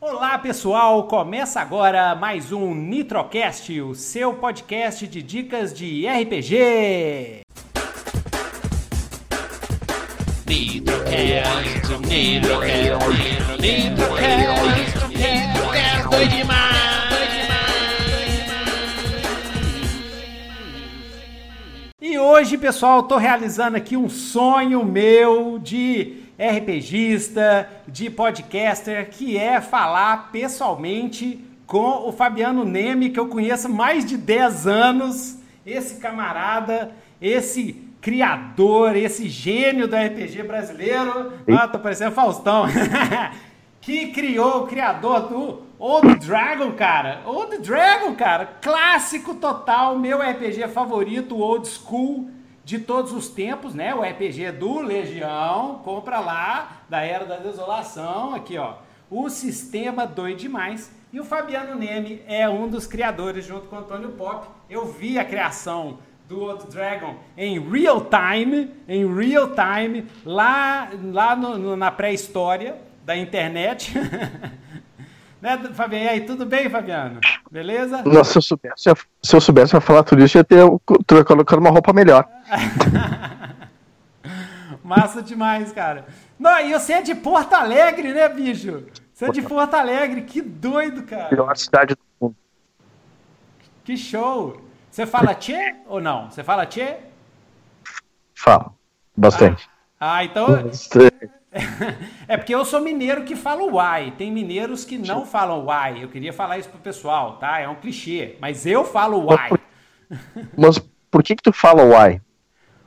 Olá pessoal, começa agora mais um Nitrocast, o seu podcast de dicas de RPG. Nitrocast, Nitrocast, Nitrocast, Nitrocast, doido demais. E hoje, pessoal, tô realizando aqui um sonho meu de RPGista, de podcaster, que é falar pessoalmente com o Fabiano Neme, que eu conheço há mais de 10 anos. Esse camarada, esse criador, esse gênio do RPG brasileiro. Ah, tô parecendo Faustão. que criou o criador do Old Dragon, cara. Old Dragon, cara. Clássico total, meu RPG favorito, old school de todos os tempos, né? O RPG do Legião, compra lá, da Era da Desolação, aqui ó. O Sistema Doido Demais. E o Fabiano Neme é um dos criadores, junto com o Antônio Pop. Eu vi a criação do Old Dragon em real time, em real time, lá, lá no, no, na pré-história da internet. né, Fabiano? E aí, tudo bem, Fabiano? Beleza? Nossa, se eu soubesse, se eu soubesse falar tudo isso, eu ia ter colocado uma roupa melhor. Massa demais, cara. Não, e você é de Porto Alegre, né, bicho? Você é de Porto Alegre, que doido, cara. Melhor cidade do mundo. Que show. Você fala tchê ou não? Você fala tchê? Falo, bastante. Ah, ah então... É porque eu sou mineiro que fala uai. Tem mineiros que não falam uai. Eu queria falar isso pro pessoal, tá? É um clichê. Mas eu falo uai. Mas por que que tu fala uai?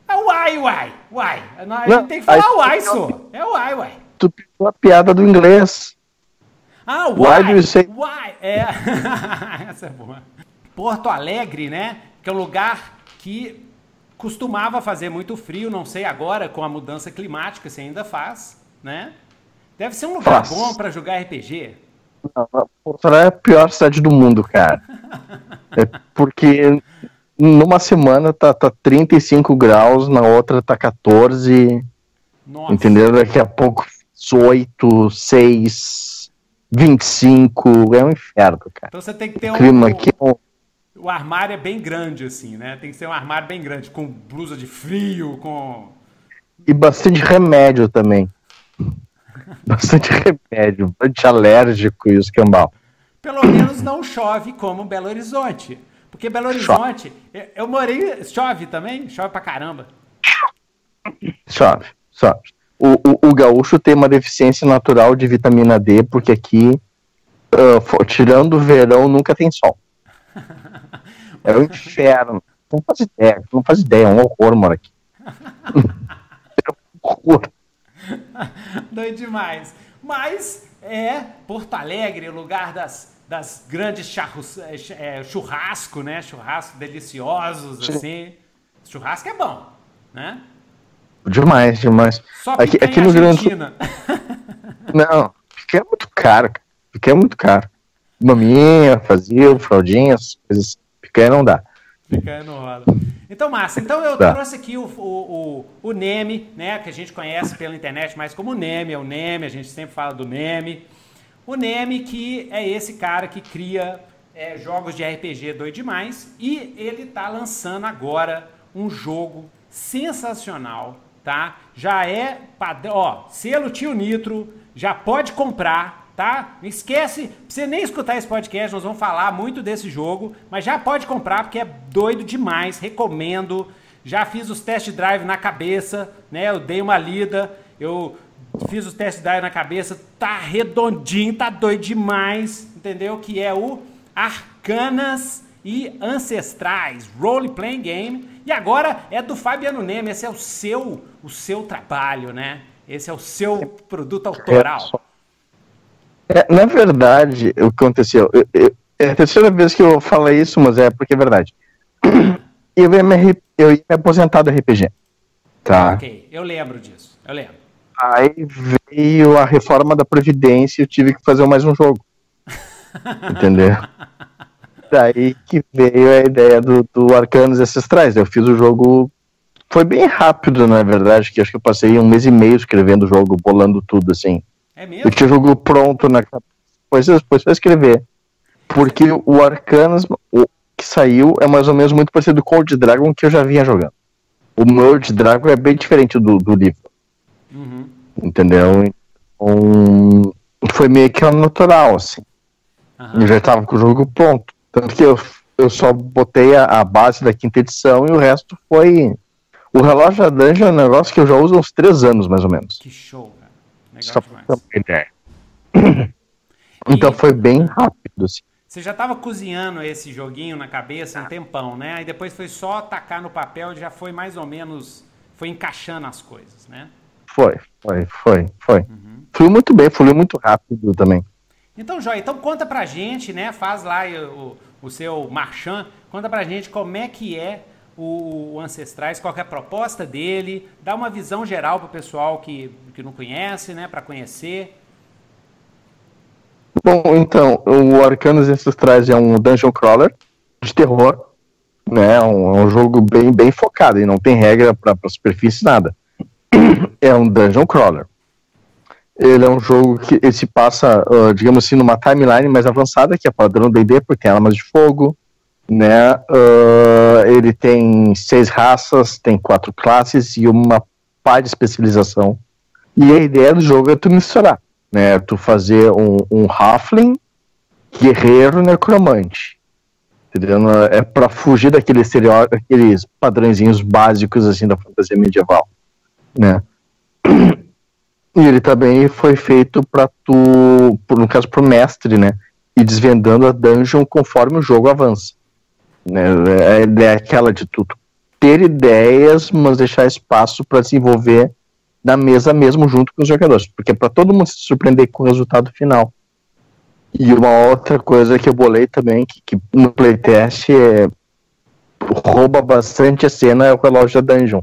É uai, uai, uai. A gente tem que falar aí, uai, só. É uai, uai. Tu pegou a piada do inglês. Ah, uai. Uai, say... uai. É. Essa é boa. Porto Alegre, né? Que é um lugar que costumava fazer muito frio, não sei agora com a mudança climática se ainda faz, né? Deve ser um lugar Nossa. bom para jogar RPG. Não, Porto Alegre é a pior cidade do mundo, cara. é porque numa semana tá, tá 35 graus, na outra tá 14. Nossa. Entendeu? Daqui a pouco 8, 6, 25. É um inferno, cara. Então você tem que ter o um. clima aqui é um... O armário é bem grande, assim, né? Tem que ser um armário bem grande, com blusa de frio, com. E bastante remédio também. Bastante remédio, alérgico e os cambal. Pelo menos não chove como Belo Horizonte. Porque Belo Horizonte, chove. eu morei. Chove também? Chove pra caramba. Chove, chove. O, o, o, gaúcho tem uma deficiência natural de vitamina D, porque aqui, uh, tirando o verão, nunca tem sol. É o um inferno. Não faz ideia, não faz ideia, é um horror, mano, aqui. é um horror. Doido demais. Mas é Porto Alegre, lugar das das grandes charros, é, churrasco, né? Churrasco deliciosos, Sim. assim. Churrasco é bom, né? Demais, demais. Só aqui, aqui no Grande Não, porque é muito caro, porque é muito caro. Maminha, fazia, fraldinhas, coisas. Picanha não dá. Picanha não rola. Então, massa. Então eu tá. trouxe aqui o, o, o, o Neme, né? Que a gente conhece pela internet mais como Neme, é o Neme, a gente sempre fala do Neme. O Neme, que é esse cara que cria é, jogos de RPG doido demais, e ele está lançando agora um jogo sensacional, tá? Já é padrão, ó, selo Tio Nitro, já pode comprar, tá? Não esquece, você nem escutar esse podcast, nós vamos falar muito desse jogo, mas já pode comprar porque é doido demais, recomendo. Já fiz os test drive na cabeça, né? Eu dei uma lida, eu Fiz os test drive na cabeça, tá redondinho, tá doido demais, entendeu? Que é o Arcanas e Ancestrais Role Playing Game. E agora é do Fabiano Neme, esse é o seu, o seu trabalho, né? Esse é o seu produto autoral. É, na verdade, o que aconteceu, eu, eu, é a terceira vez que eu falo isso, mas é porque é verdade. Eu ia me, eu ia me aposentar do RPG. Tá. Ok, eu lembro disso, eu lembro. Aí veio a reforma da Previdência e eu tive que fazer mais um jogo. Entendeu? Daí que veio a ideia do, do Arcanos Ancestrais. Eu fiz o jogo foi bem rápido, na verdade, que acho que eu passei um mês e meio escrevendo o jogo, bolando tudo, assim. É mesmo? Eu tinha o jogo pronto na cabeça, depois, depois foi escrever. Porque o Arcanas, o que saiu, é mais ou menos muito parecido com o de Dragon que eu já vinha jogando. O meu de Dragon é bem diferente do, do livro, Uhum. entendeu? Então, foi meio que natural, assim. Aham. Eu já tava com o jogo pronto. Tanto que eu, eu só botei a, a base da quinta edição e o resto foi. O relógio da Dungeon é um negócio que eu já uso há uns três anos, mais ou menos. Que show, Só pra ter uma ideia. Então foi bem rápido, assim. Você já estava cozinhando esse joguinho na cabeça um tempão, né? Aí depois foi só tacar no papel e já foi mais ou menos. Foi encaixando as coisas, né? Foi, foi, foi, foi. Fluiu muito bem, fluiu muito rápido também. Então, Joia, então conta pra gente, né? Faz lá o, o seu marchand, conta pra gente como é que é o, o Ancestrais, qual é a proposta dele, dá uma visão geral pro pessoal que, que não conhece, né? Pra conhecer. Bom, então, o Arcanos Ancestrais é um dungeon crawler de terror, né? É um, é um jogo bem, bem focado e não tem regra para superfície nada. É um dungeon crawler. Ele é um jogo que se passa, ah, digamos assim, numa timeline mais avançada, que é padrão D&D, porque tem armas de fogo, né? Ah, ele tem seis raças, tem quatro classes e uma pá de especialização. E a ideia do jogo é tu misturar, né? Tu fazer um, um halfling, guerreiro, necromante. Entendeu? É para fugir daqueles aqueles padrõezinhos básicos assim da fantasia medieval, né? E ele também foi feito para tu, no caso pro mestre, né? E desvendando a dungeon conforme o jogo avança. Né? É, é aquela de tu tu ter ideias, mas deixar espaço para desenvolver na mesa mesmo junto com os jogadores, porque é para todo mundo se surpreender com o resultado final. E uma outra coisa que eu bolei também, que, que no playtest é, rouba bastante a cena, é o relógio da dungeon.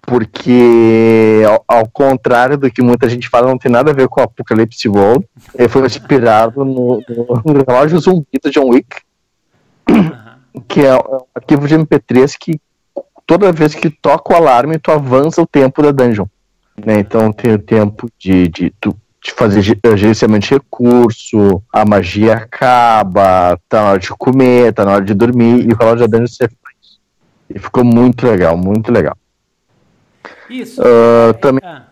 Porque, ao, ao contrário do que muita gente fala, não tem nada a ver com o Apocalypse World. Ele foi inspirado no, no, relógio zumbi do John Wick. Que é um arquivo de MP3 que toda vez que toca o alarme, tu avança o tempo da dungeon. né? Então tem o tempo de, de, tu- de fazer eh, gerenciamento de recurso, a magia acaba, tá na hora de comer, tá na hora de dormir, e o relógio da dungeon pra isso. E ficou muito legal, muito legal. Isso. Ah, também, Ah,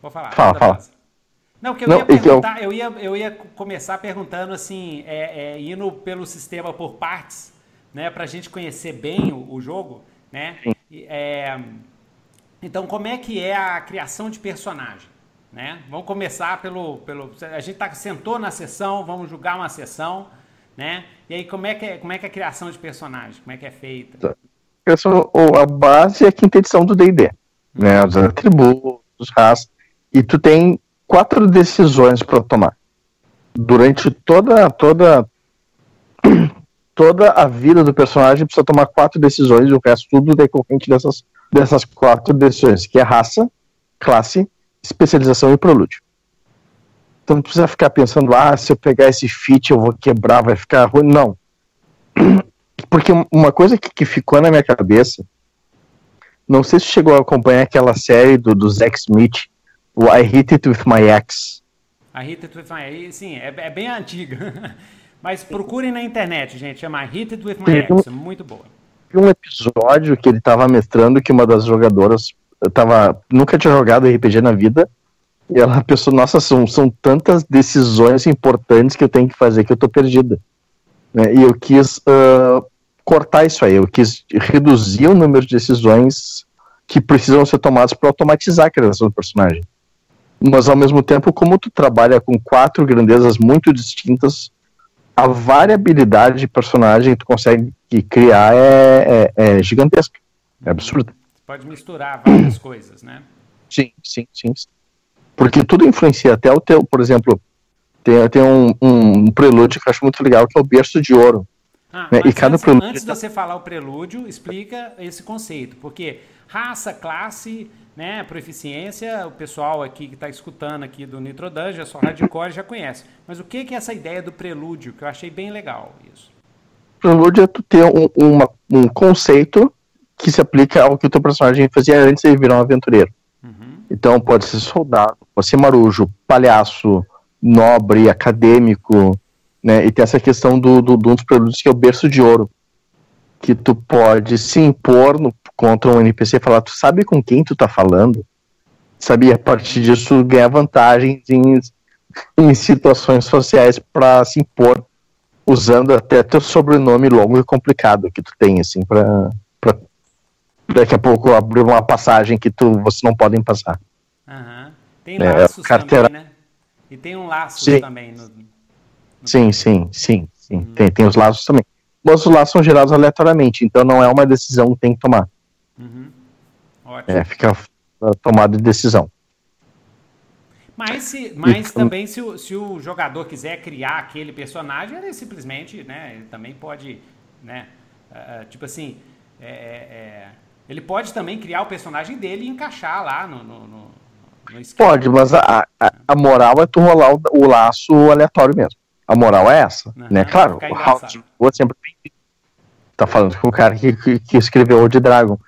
vou falar. Fala, fala. Não, que eu Não, ia que eu- perguntar, eu... ia, eu ia começar perguntando assim, é, é, indo pelo sistema por partes, né, pra gente conhecer bem o, o jogo, né? É, então, como é que é a criação de personagem, né? Vamos começar pelo, pelo a gente tá sentou na sessão, vamos julgar uma sessão, né? E aí como é que é, como é que é a criação de personagem, como é que é feita? essa, o- a base é a quinta edição do D&D, né? Os atributos, raças, e tu tem quatro decisões para tomar durante toda toda toda a vida do personagem precisa tomar quatro decisões e o resto tudo decorrente dessas dessas quatro decisões que é raça, classe, especialização e prelúdio. Então não precisa ficar pensando, ah, se eu pegar esse feat eu vou quebrar, vai ficar ruim. Não. Porque uma coisa que, que ficou na minha cabeça, não sei se chegou a acompanhar aquela série do, do Zack Smith, o I Hit It With My Ex. A Hit It With My Ex, sim, é, é bem antiga. Mas procurem na internet, gente, chama Hit It With My Ex, é muito boa. Um episódio que ele tava mestrando que uma das jogadoras tava, nunca tinha jogado RPG na vida, e ela pensou, nossa, são, são tantas decisões importantes que eu tenho que fazer que eu tô perdida. Né? E eu quis ah, cortar isso aí, eu quis reduzir o número de decisões que precisam ser tomadas para automatizar a criação do personagem. Mas ao mesmo tempo, como tu trabalha com quatro grandezas muito distintas, a variabilidade de personagem que tu consegue criar é, é, é gigantesca. É absurda. Pode misturar várias coisas, né? Sim, sim, sim. Porque tudo influencia, até o teu, por exemplo, tem, tem um, um prelúdio que eu acho muito legal, que é o berço de ouro. Ah, É, e mas cada antes, prelúdio antes de você falar o prelúdio, explica esse conceito, porque raça, classe, né, proficiência, o pessoal aqui que está escutando aqui do Nitro Dungeon, só hardcore já conhece. Mas o que que é essa ideia do prelúdio, que eu achei bem legal isso. Prelúdio é tu ter um, uma- um conceito que se aplica ao que o teu personagem fazia antes de virar um aventureiro. Uhum. Então pode ser soldado, pode ser marujo, palhaço, nobre, acadêmico, né? E tem essa questão do, do, do um dos produtos que é o berço de ouro, que tu pode se impor no, contra um NPC e falar, tu sabe com quem tu tá falando? Sabe, a partir disso ganhar vantagens em, em situações sociais para se impor, usando até teu sobrenome longo e complicado que tu tem, assim, pra, pra daqui a pouco abrir uma passagem que tu, você não podem passar. Uhum. Tem é, laços carteira... também, né? E tem um laço sim. também. No, no... Sim, sim, sim, sim. Uhum. Tem, tem os laços também. Mas os laços são gerados aleatoriamente, então não é uma decisão que tem que tomar. Uhum. É, fica tomada de decisão. Mas, se, mas também se o, se o jogador quiser criar aquele personagem, ele simplesmente, né, ele também pode, né, uh, tipo assim, é, é, é, ele pode também criar o personagem dele e encaixar lá no, no, no, no Pode, mas a, a, a, moral é tu rolar o, o, laço aleatório mesmo. A moral é essa, uhum, né? Claro, o House sempre tá falando com o cara que, que, que escreveu o de Dragon.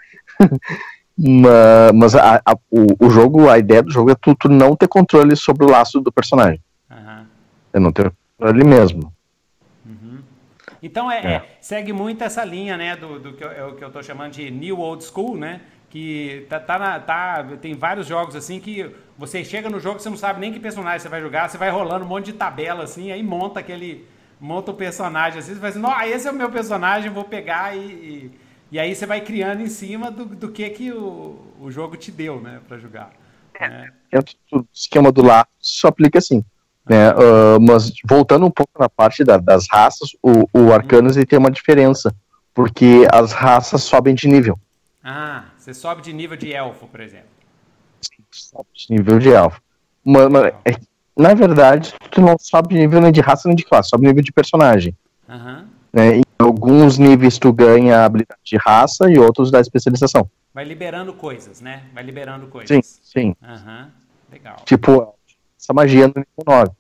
Mas a, a, o, o, jogo, a ideia do jogo é tu, tu, não ter controle sobre o laço do personagem. Uhum. É não ter controle mesmo. Uhum. Então é, é. É, segue muito essa linha, né, do, do que, eu, é que eu tô chamando de New Old School, né? Que tá, tá, na, tá, tem vários jogos assim que você chega no jogo, você não sabe nem que personagem você vai jogar, você vai rolando um monte de tabela assim, aí monta aquele. Monta o personagem assim, você vai assim, esse é o meu personagem, vou pegar e, e e aí você vai criando em cima do, do que, que o, o jogo te deu, né, para jogar. É, né? O esquema do lá só aplica assim. Né? Uh, mas voltando um pouco na parte da, das raças, o, o Arcanus ele tem uma diferença, porque as raças sobem de nível. Ah, você sobe de nível de elfo, por exemplo. Sim, sobe de nível de elfo. Mas, mas é, na verdade, tu não sobe de nível nem de raça nem de classe, sobe de nível de personagem. Uhum. Né? Em alguns níveis tu ganha habilidade de raça e outros da especialização. Vai liberando coisas, né? Vai liberando coisas. Sim, sim. Uhum. Legal. Tipo, essa magia no nível 9.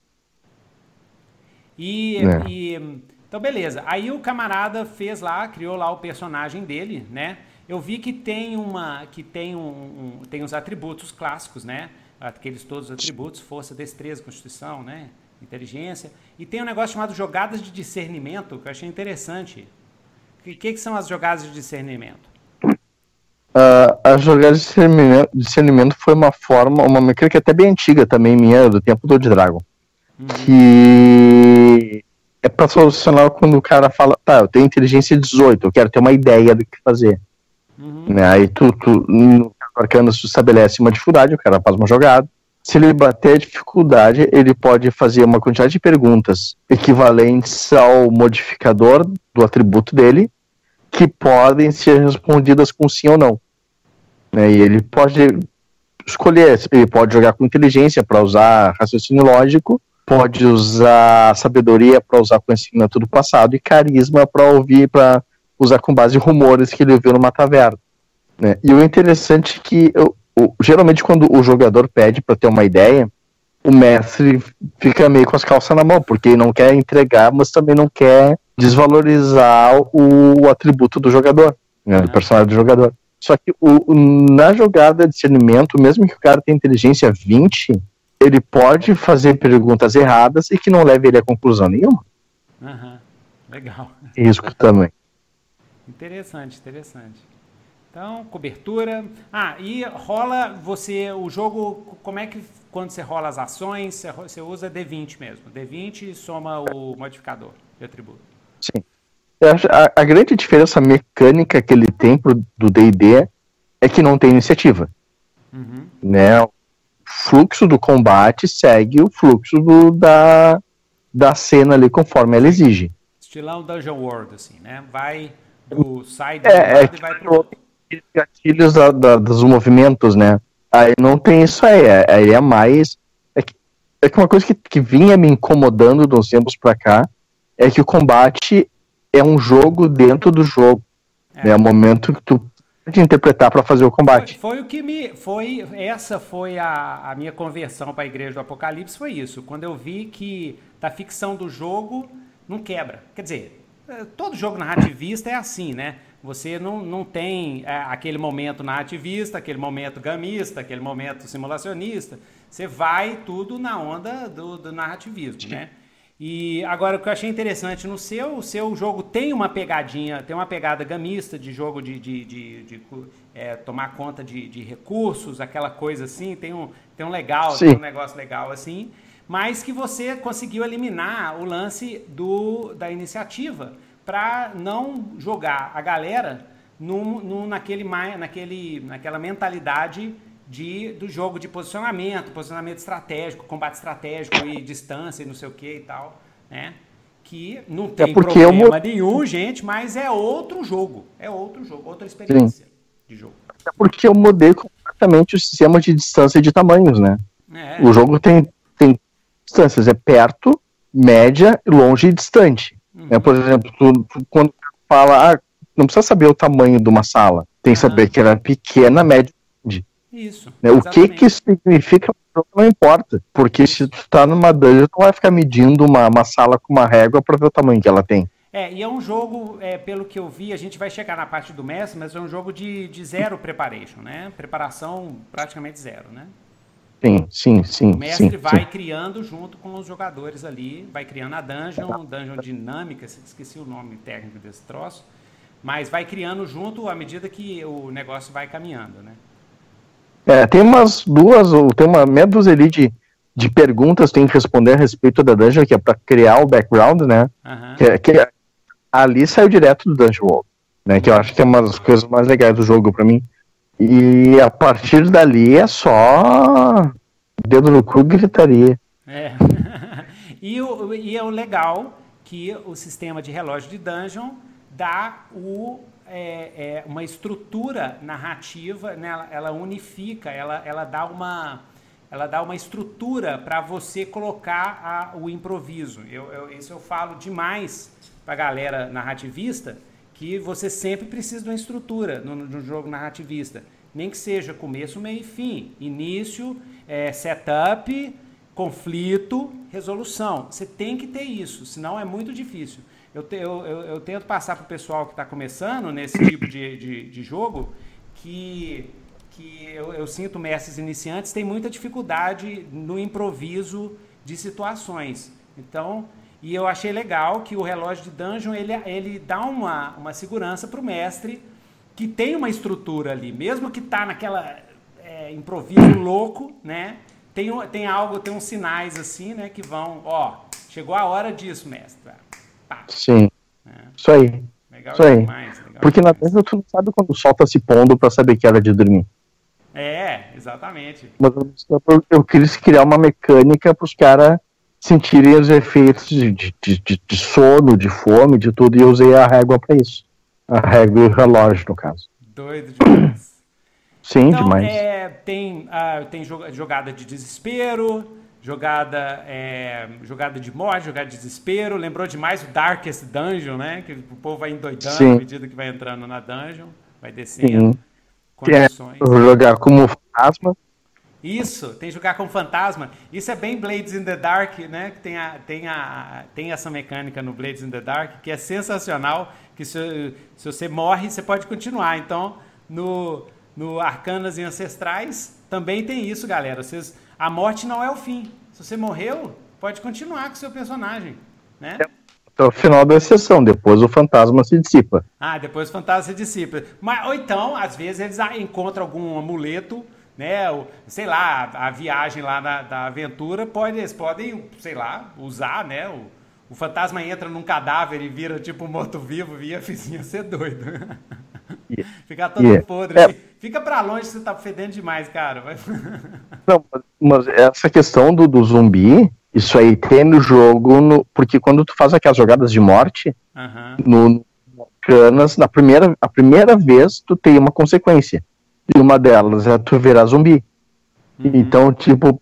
E, é. e, então beleza. Aí o camarada fez lá, criou lá o personagem dele, né? Eu vi que tem uma, que tem um, um tem os atributos clássicos, né? Aqueles todos os atributos, força, destreza, constituição, né? Inteligência. E tem um negócio chamado jogadas de discernimento, que eu achei interessante. O que, que, são as jogadas de discernimento? Uh, as jogadas de discernimento, discernimento, foi uma forma, uma mecânica até bem antiga também, minha, do tempo do Dragon. Uhum. Que é para solucionar quando o cara fala, tá, eu tenho inteligência 18, eu quero ter uma ideia do que fazer. Uhum. Né? Aí tu, tu no arcano, tu estabelece uma dificuldade, o cara faz uma jogada se ele bater a dificuldade, ele pode fazer uma quantidade de perguntas equivalentes ao modificador do atributo dele, que podem ser respondidas com sim ou não. Né? E ele pode escolher, ele pode jogar com inteligência para usar raciocínio lógico, pode usar sabedoria para usar conhecimento do passado e carisma para ouvir, para usar com base em rumores que ele viu numa taverna. Né? E o interessante é que eu, o, geralmente quando o jogador pede para ter uma ideia, o mestre fica meio com as calças na mão, porque não quer entregar, mas também não quer desvalorizar o, atributo do jogador, né, o personagem do jogador. Só que o, na jogada de discernimento, mesmo que o cara tenha inteligência 20, ele pode fazer perguntas erradas e que não leve ele a conclusão nenhuma. Uhum. Legal. Isso também. Interessante, interessante. Então, cobertura. Ah, e rola você, o jogo, como é que quando você rola as ações, você usa D20 mesmo. D20 soma o modificador de atributo. Sim. A, a grande diferença mecânica que ele tem pro, do D&D é que não tem iniciativa. Uhum. Né? O fluxo do combate segue o fluxo do, da, da cena ali conforme ela exige. Estilão Dungeon World, assim, né? Vai do sai do é, é, e vai pro outro gatilhos da, da, dos movimentos, né? Aí não tem isso aí, é, aí é mais. É que, é que uma coisa que, que vinha me incomodando de uns tempos pra cá é que o combate é um jogo dentro do jogo. É, é o momento que tu pode interpretar para fazer o combate. Foi, foi, o que me. foi Essa foi a, a minha conversão para a Igreja do Apocalipse, foi isso. Quando eu vi que da ficção do jogo não quebra. Quer dizer, é, todo jogo narrativista é assim, né? Você não, não tem é, aquele momento narrativista, aquele momento gamista, aquele momento simulacionista. Você vai tudo na onda do, do narrativismo, né? E agora o que eu achei interessante no seu, o seu jogo tem uma pegadinha, tem uma pegada gamista de jogo de, de, de, de é, tomar conta de, de, recursos, aquela coisa assim, tem um, tem um legal, tem um negócio legal assim, mas que você conseguiu eliminar o lance do, da iniciativa para não jogar a galera no, naquele, naquele, naquela mentalidade de, do jogo de posicionamento, posicionamento estratégico, combate estratégico e distância e não sei o que e tal, né? Que não tem é problema eu... nenhum, gente, mas é outro jogo. É outro jogo, outra experiência Sim. de jogo. É porque eu mudei completamente o sistema de distância e de tamanhos, né? É. O jogo tem, tem distâncias, é perto, média, longe e distante. É, por exemplo, tu, tu, quando fala, ah, não precisa saber o tamanho de uma sala, tem que saber que ela é pequena, média isso. Né? O que que isso significa não importa. Porque se tu tá numa dungeon, tu vai ficar medindo uma, uma sala com uma régua para ver o tamanho que ela tem. É, e é um jogo, é, pelo que eu vi, a gente vai chegar na parte do mestre, mas é um jogo de, de zero preparation, né? Preparação praticamente zero, né? Sim, sim, sim. O mestre sim, vai sim. criando junto com os jogadores ali, vai criando a dungeon, dungeon dinâmica, esqueci o nome técnico desse troço, mas vai criando junto à medida que o negócio vai caminhando, né? É, tem umas duas, ou tem uma meia dúzia ali de, de perguntas que tem que responder a respeito da dungeon, que é para criar o background, né? Uhum. Que, que, ali saiu direto do Dungeon World, né? Que eu acho que é uma das coisas mais legais do jogo para mim. E a partir dali é só dedo no cu gritaria. É. e, o, e é o legal que o sistema de relógio de dungeon dá o é, é uma estrutura narrativa, né? ela, ela unifica, ela, ela dá uma ela dá uma estrutura para você colocar a, o improviso. Eu, eu, isso eu falo demais para a galera narrativista, que você sempre precisa de uma estrutura no, no, jogo narrativista. Nem que seja começo, meio e fim. Início, é, setup, conflito, resolução. Você tem que ter isso, senão é muito difícil eu, te, eu, eu, eu tento passar para o pessoal que está começando nesse tipo de, de, de jogo que, que eu, eu, sinto mestres iniciantes têm muita dificuldade no improviso de situações. Então, e eu achei legal que o relógio de dungeon ele, ele dá uma, uma segurança para o mestre que tem uma estrutura ali, mesmo que está naquela é, improviso louco, né? Tem, tem algo, tem uns sinais assim, né? Que vão, ó, chegou a hora disso, mestre. Pá. Sim. É. Isso aí. Legal Isso aí. Demais, Porque demais. na verdade tu não sabe quando o sol tá se pondo pra saber que hora de dormir. É, exatamente. Mas eu, eu quis criar uma mecânica pros caras sentirem os efeitos de, de, de, de, sono, de fome, de tudo, e eu usei a régua para isso. A régua e o relógio, no caso. Doido demais. Sim, então, demais. É, tem, uh, tem jogada de desespero, jogada é, jogada de morte, jogada de desespero. Lembrou demais o Darkest Dungeon, né? Que o povo vai endoidando Sim. à medida que vai entrando na dungeon, vai descendo. Sim. Condições. É, jogar como fantasma. Isso, tem jogar como fantasma. Isso é bem Blades in the Dark, né? Que tem, a, tem, a, tem essa mecânica no Blades in the Dark que é sensacional. Que se, se você morre, você pode continuar. Então, no, no Arcanas e Ancestrais também tem isso, galera. Vocês a morte não é o fim. Se você morreu, pode continuar com o seu personagem, né? Até o final da sessão, depois o fantasma se dissipa. Ah, depois o fantasma se dissipa. Mas, ou então, às vezes, eles encontram algum amuleto, né? Ou, sei lá, a, viagem lá na, da aventura, pode, eles podem, sei lá, usar, né? O, o fantasma entra num cadáver e vira tipo um morto-vivo, via vizinha ser doido. Yeah. Ficar todo yeah. podre. É. Fica pra longe, você tá fedendo demais, cara. Não, mas essa questão do, do zumbi, isso aí tem no jogo, no, porque quando tu faz aquelas jogadas de morte, no, no Canas, na primeira, a primeira vez tu tem uma consequência. E uma delas é tu virar zumbi. Uhum. Então, tipo,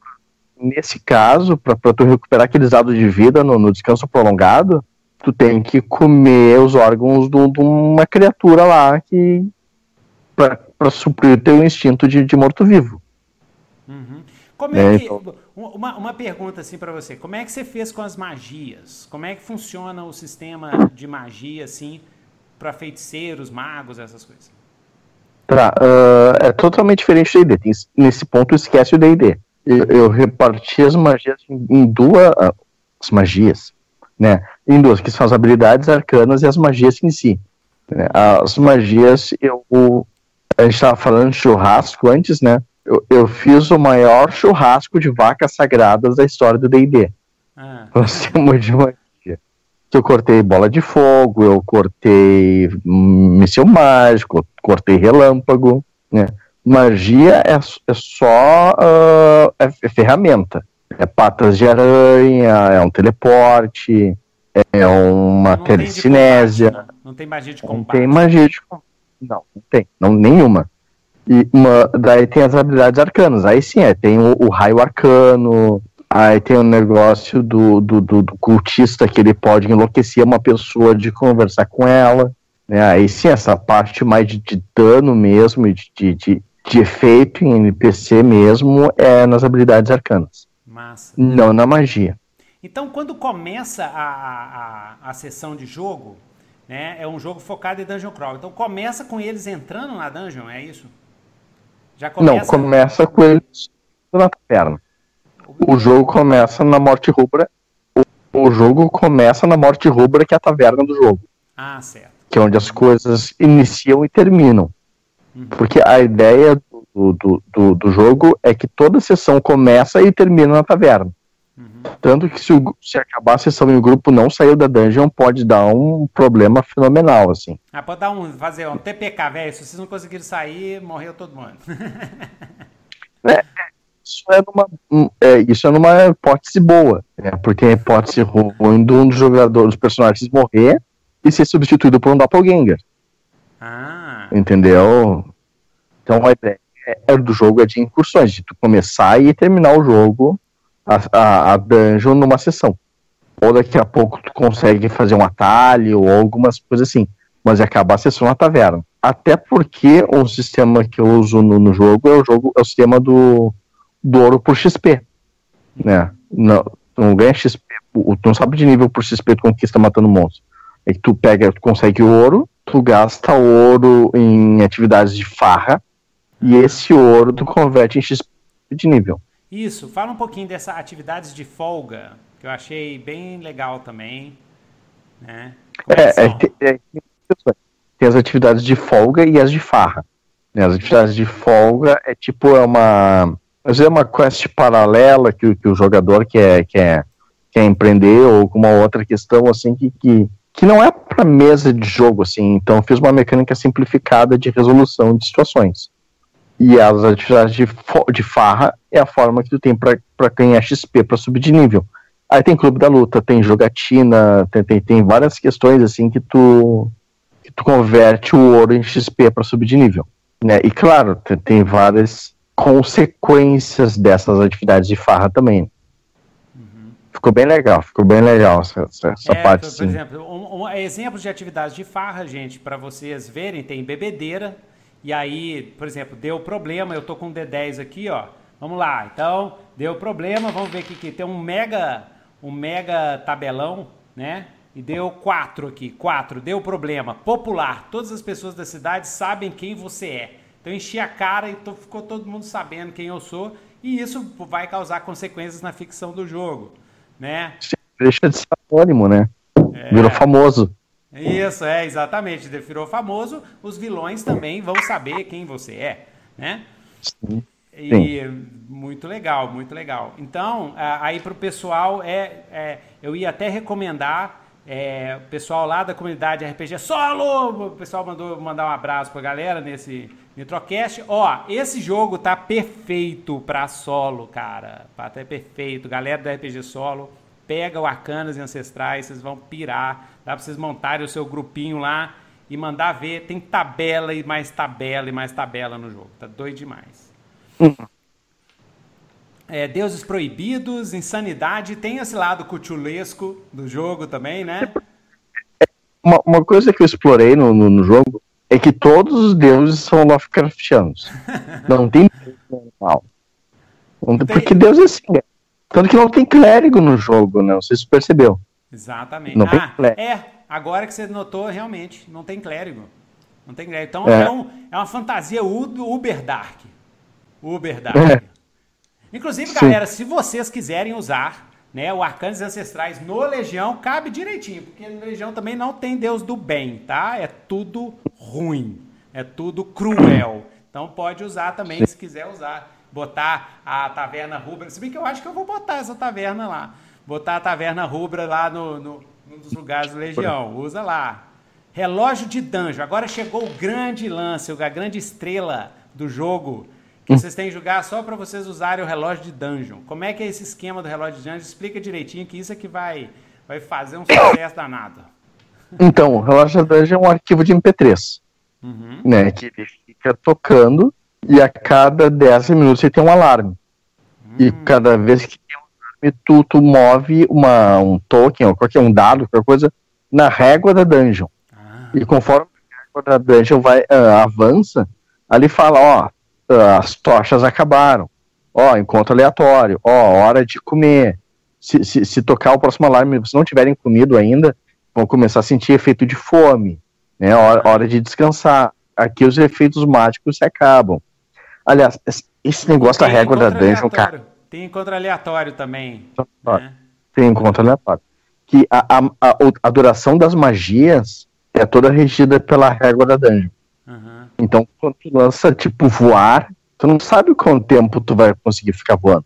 nesse caso, para tu recuperar aqueles dados de vida no, no, descanso prolongado, tu tem que comer os órgãos de uma criatura lá que para suprir o teu instinto de, de morto-vivo. Uhum. Como é, é que. Então... Uma, uma pergunta assim para você. Como é que você fez com as magias? Como é que funciona o sistema de magia assim para feiticeiros, magos, essas coisas? Tá, uh, é totalmente diferente do D&D. Nesse ponto, esquece o D&D. Eu, eu, reparti as magias em, em duas... Uh, as magias, né? Em duas, que são as habilidades arcanas e as magias em si. Né? As magias, eu... A gente estava falando de churrasco antes, né? Eu, eu, fiz o maior churrasco de vacas sagradas da história do D&D. Ah. Você de magia. Eu cortei bola de fogo, eu cortei míssil mágico, cortei relâmpago, né? Magia é, é só uh, é, é, ferramenta. É patas de aranha, é um teleporte, é uma não telecinésia. Combate, não tem magia de combate. Não tem magia de combate. Não, não tem, não, nenhuma. E uma, daí tem as habilidades arcanas. Aí sim, é, tem o, o raio arcano, aí tem o negócio do, do, do, do, cultista que ele pode enlouquecer uma pessoa de conversar com ela. Né? Aí sim, essa parte mais de, de dano mesmo, de, de, de, de, efeito em NPC mesmo, é nas habilidades arcanas. Massa. Não na magia. Então, quando começa a, a, a sessão de jogo, né, é um jogo focado em Dungeon Crawl. Então começa com eles entrando na dungeon, é isso? Já começa... Não, começa com eles na perna. O jogo começa na morte rubra. O, jogo começa na morte rubra, que é a taverna do jogo. Ah, certo. Que é onde as coisas iniciam e terminam. Uhum. Porque a ideia do, do, do, do, jogo é que toda sessão começa e termina na taverna. Uhum. Tanto que se, o, se acabar a sessão e o grupo não saiu da dungeon, pode dar um problema fenomenal, assim. Ah, pode dar um, fazer um TPK, velho. Se vocês não conseguiram sair, morreu todo mundo. é, isso é numa, é, isso é numa hipótese boa, né? porque a hipótese ruim de um dos jogadores, dos personagens morrer e ser substituído por um doppelganger. Ah. Entendeu? Então a ideia é, do jogo é de incursões, de tu começar e terminar o jogo a, a, a dungeon numa sessão. Ou daqui a pouco tu consegue fazer um atalho ou algumas coisas assim. Mas é acabar a sessão na taverna. Até porque o sistema que eu uso no, no jogo é o jogo é o sistema do, do ouro por XP. Né? Não, tu não ganha XP. Tu não sabe de nível por XP tu conquista matando monstros. É que tu pega, tu consegue ouro, tu gasta ouro em atividades de farra, e esse ouro tu converte em XP de nível. Isso, fala um pouquinho dessas atividades de folga, que eu achei bem legal também. Né? É, é, é, tem as atividades de folga e as de farra. Né? As atividades de folga é tipo é uma, é uma quest paralela que, que o jogador quer, quer, quer empreender ou alguma outra questão assim que, que, que não é para mesa de jogo assim. Então fiz uma mecânica simplificada de resolução de situações. E as atividades de, de farra é a forma que tu tem para ganhar XP para subir de nível. Aí tem clube da luta, tem jogatina, tem, tem, tem várias questões assim que tu, que tu converte o ouro em XP para subir de nível. Né? E claro, tem, tem várias consequências dessas atividades de farra também. Uhum. Ficou bem legal, ficou bem legal essa, essa é, parte. Por, por exemplo, um, um, exemplos de atividades de farra, gente, para vocês verem, tem bebedeira, e aí, por exemplo, deu problema, eu tô com um D10 aqui, ó. Vamos lá, então, deu problema, vamos ver aqui que tem um mega, um mega tabelão, né? E deu 4 aqui, 4, deu problema. Popular, todas as pessoas da cidade sabem quem você é. Então enchi a cara e ficou todo mundo sabendo quem eu sou. E isso vai causar consequências na ficção do jogo, né? Deixa de ser anônimo, né? É. Virou famoso. Isso, é, exatamente. Virou famoso, os vilões também vão saber quem você é, né? Sim. E Sim. muito legal, muito legal. Então, aí para o pessoal, é, é, eu ia até recomendar é, o pessoal lá da comunidade RPG Solo, o pessoal mandou mandar um abraço para a galera nesse Nitrocast. Ó, esse jogo tá perfeito para solo, cara. Tá perfeito. Galera do RPG Solo, pega o Arcanas e Ancestrais, vocês vão pirar. Dá para vocês montarem o seu grupinho lá e mandar ver. Tem tabela e mais tabela e mais tabela no jogo. Tá doido demais. É, Deuses Proibidos, Insanidade, tem esse lado cuchulesco do jogo também, né? Uma, uma coisa que eu explorei no, no, no, jogo é que todos os deuses são Lovecraftianos. não tem normal. Porque Deus é assim. Tanto que não tem clérigo no jogo, né? Não sei se você percebeu. Exatamente. Não ah, tem clérigo. É, agora que você notou, realmente, não tem clérigo. Não tem clérigo. Então é, é, um, é uma fantasia Uber Dark. Uber Dark. É. Inclusive, Sim. galera, se vocês quiserem usar né, o Arcanos Ancestrais no Legião, cabe direitinho, porque no Legião também não tem Deus do bem, tá? É tudo ruim. É tudo cruel. Então pode usar também, se quiser usar. Botar a Taverna Rubra. Se bem que eu acho que eu vou botar essa taverna lá. Botar a Taverna Rubra lá no, no, num dos lugares do Legião. Usa lá. Relógio de Danjo. Agora chegou o grande lance, a grande estrela do jogo. Hum. vocês têm que jogar só para vocês usarem o relógio de Dungeon. Como é que é esse esquema do relógio de Dungeon? Explica direitinho que isso é que vai, vai fazer um sucesso danado. Então, o relógio de Dungeon é um arquivo de MP3. Uhum. Né, que ele fica tocando e a cada 10 minutos ele tem um alarme. Hum. E cada vez que tem um alarme, tu, tu move uma, um token, ou qualquer um dado, qualquer coisa, na régua da dungeon. E conforme a dungeon vai, uh, avança, ali fala, ó, as tochas acabaram, ó, encontro aleatório, ó, hora de comer. Se, se, se tocar o próximo alarme e vocês não tiverem comido ainda, vão começar a sentir efeito de fome, né, hora, hora de descansar. Aqui os efeitos mágicos se acabam. Aliás, esse negócio da régua da dungeon, cara. Tem encontro aleatório também. Né? Tem encontro aleatório. Que a, a, a, a duração das magias é toda regida pela régua da dungeon. Então, quando tu lança, tipo, voar, tu não sabe quanto tempo tu vai conseguir ficar voando,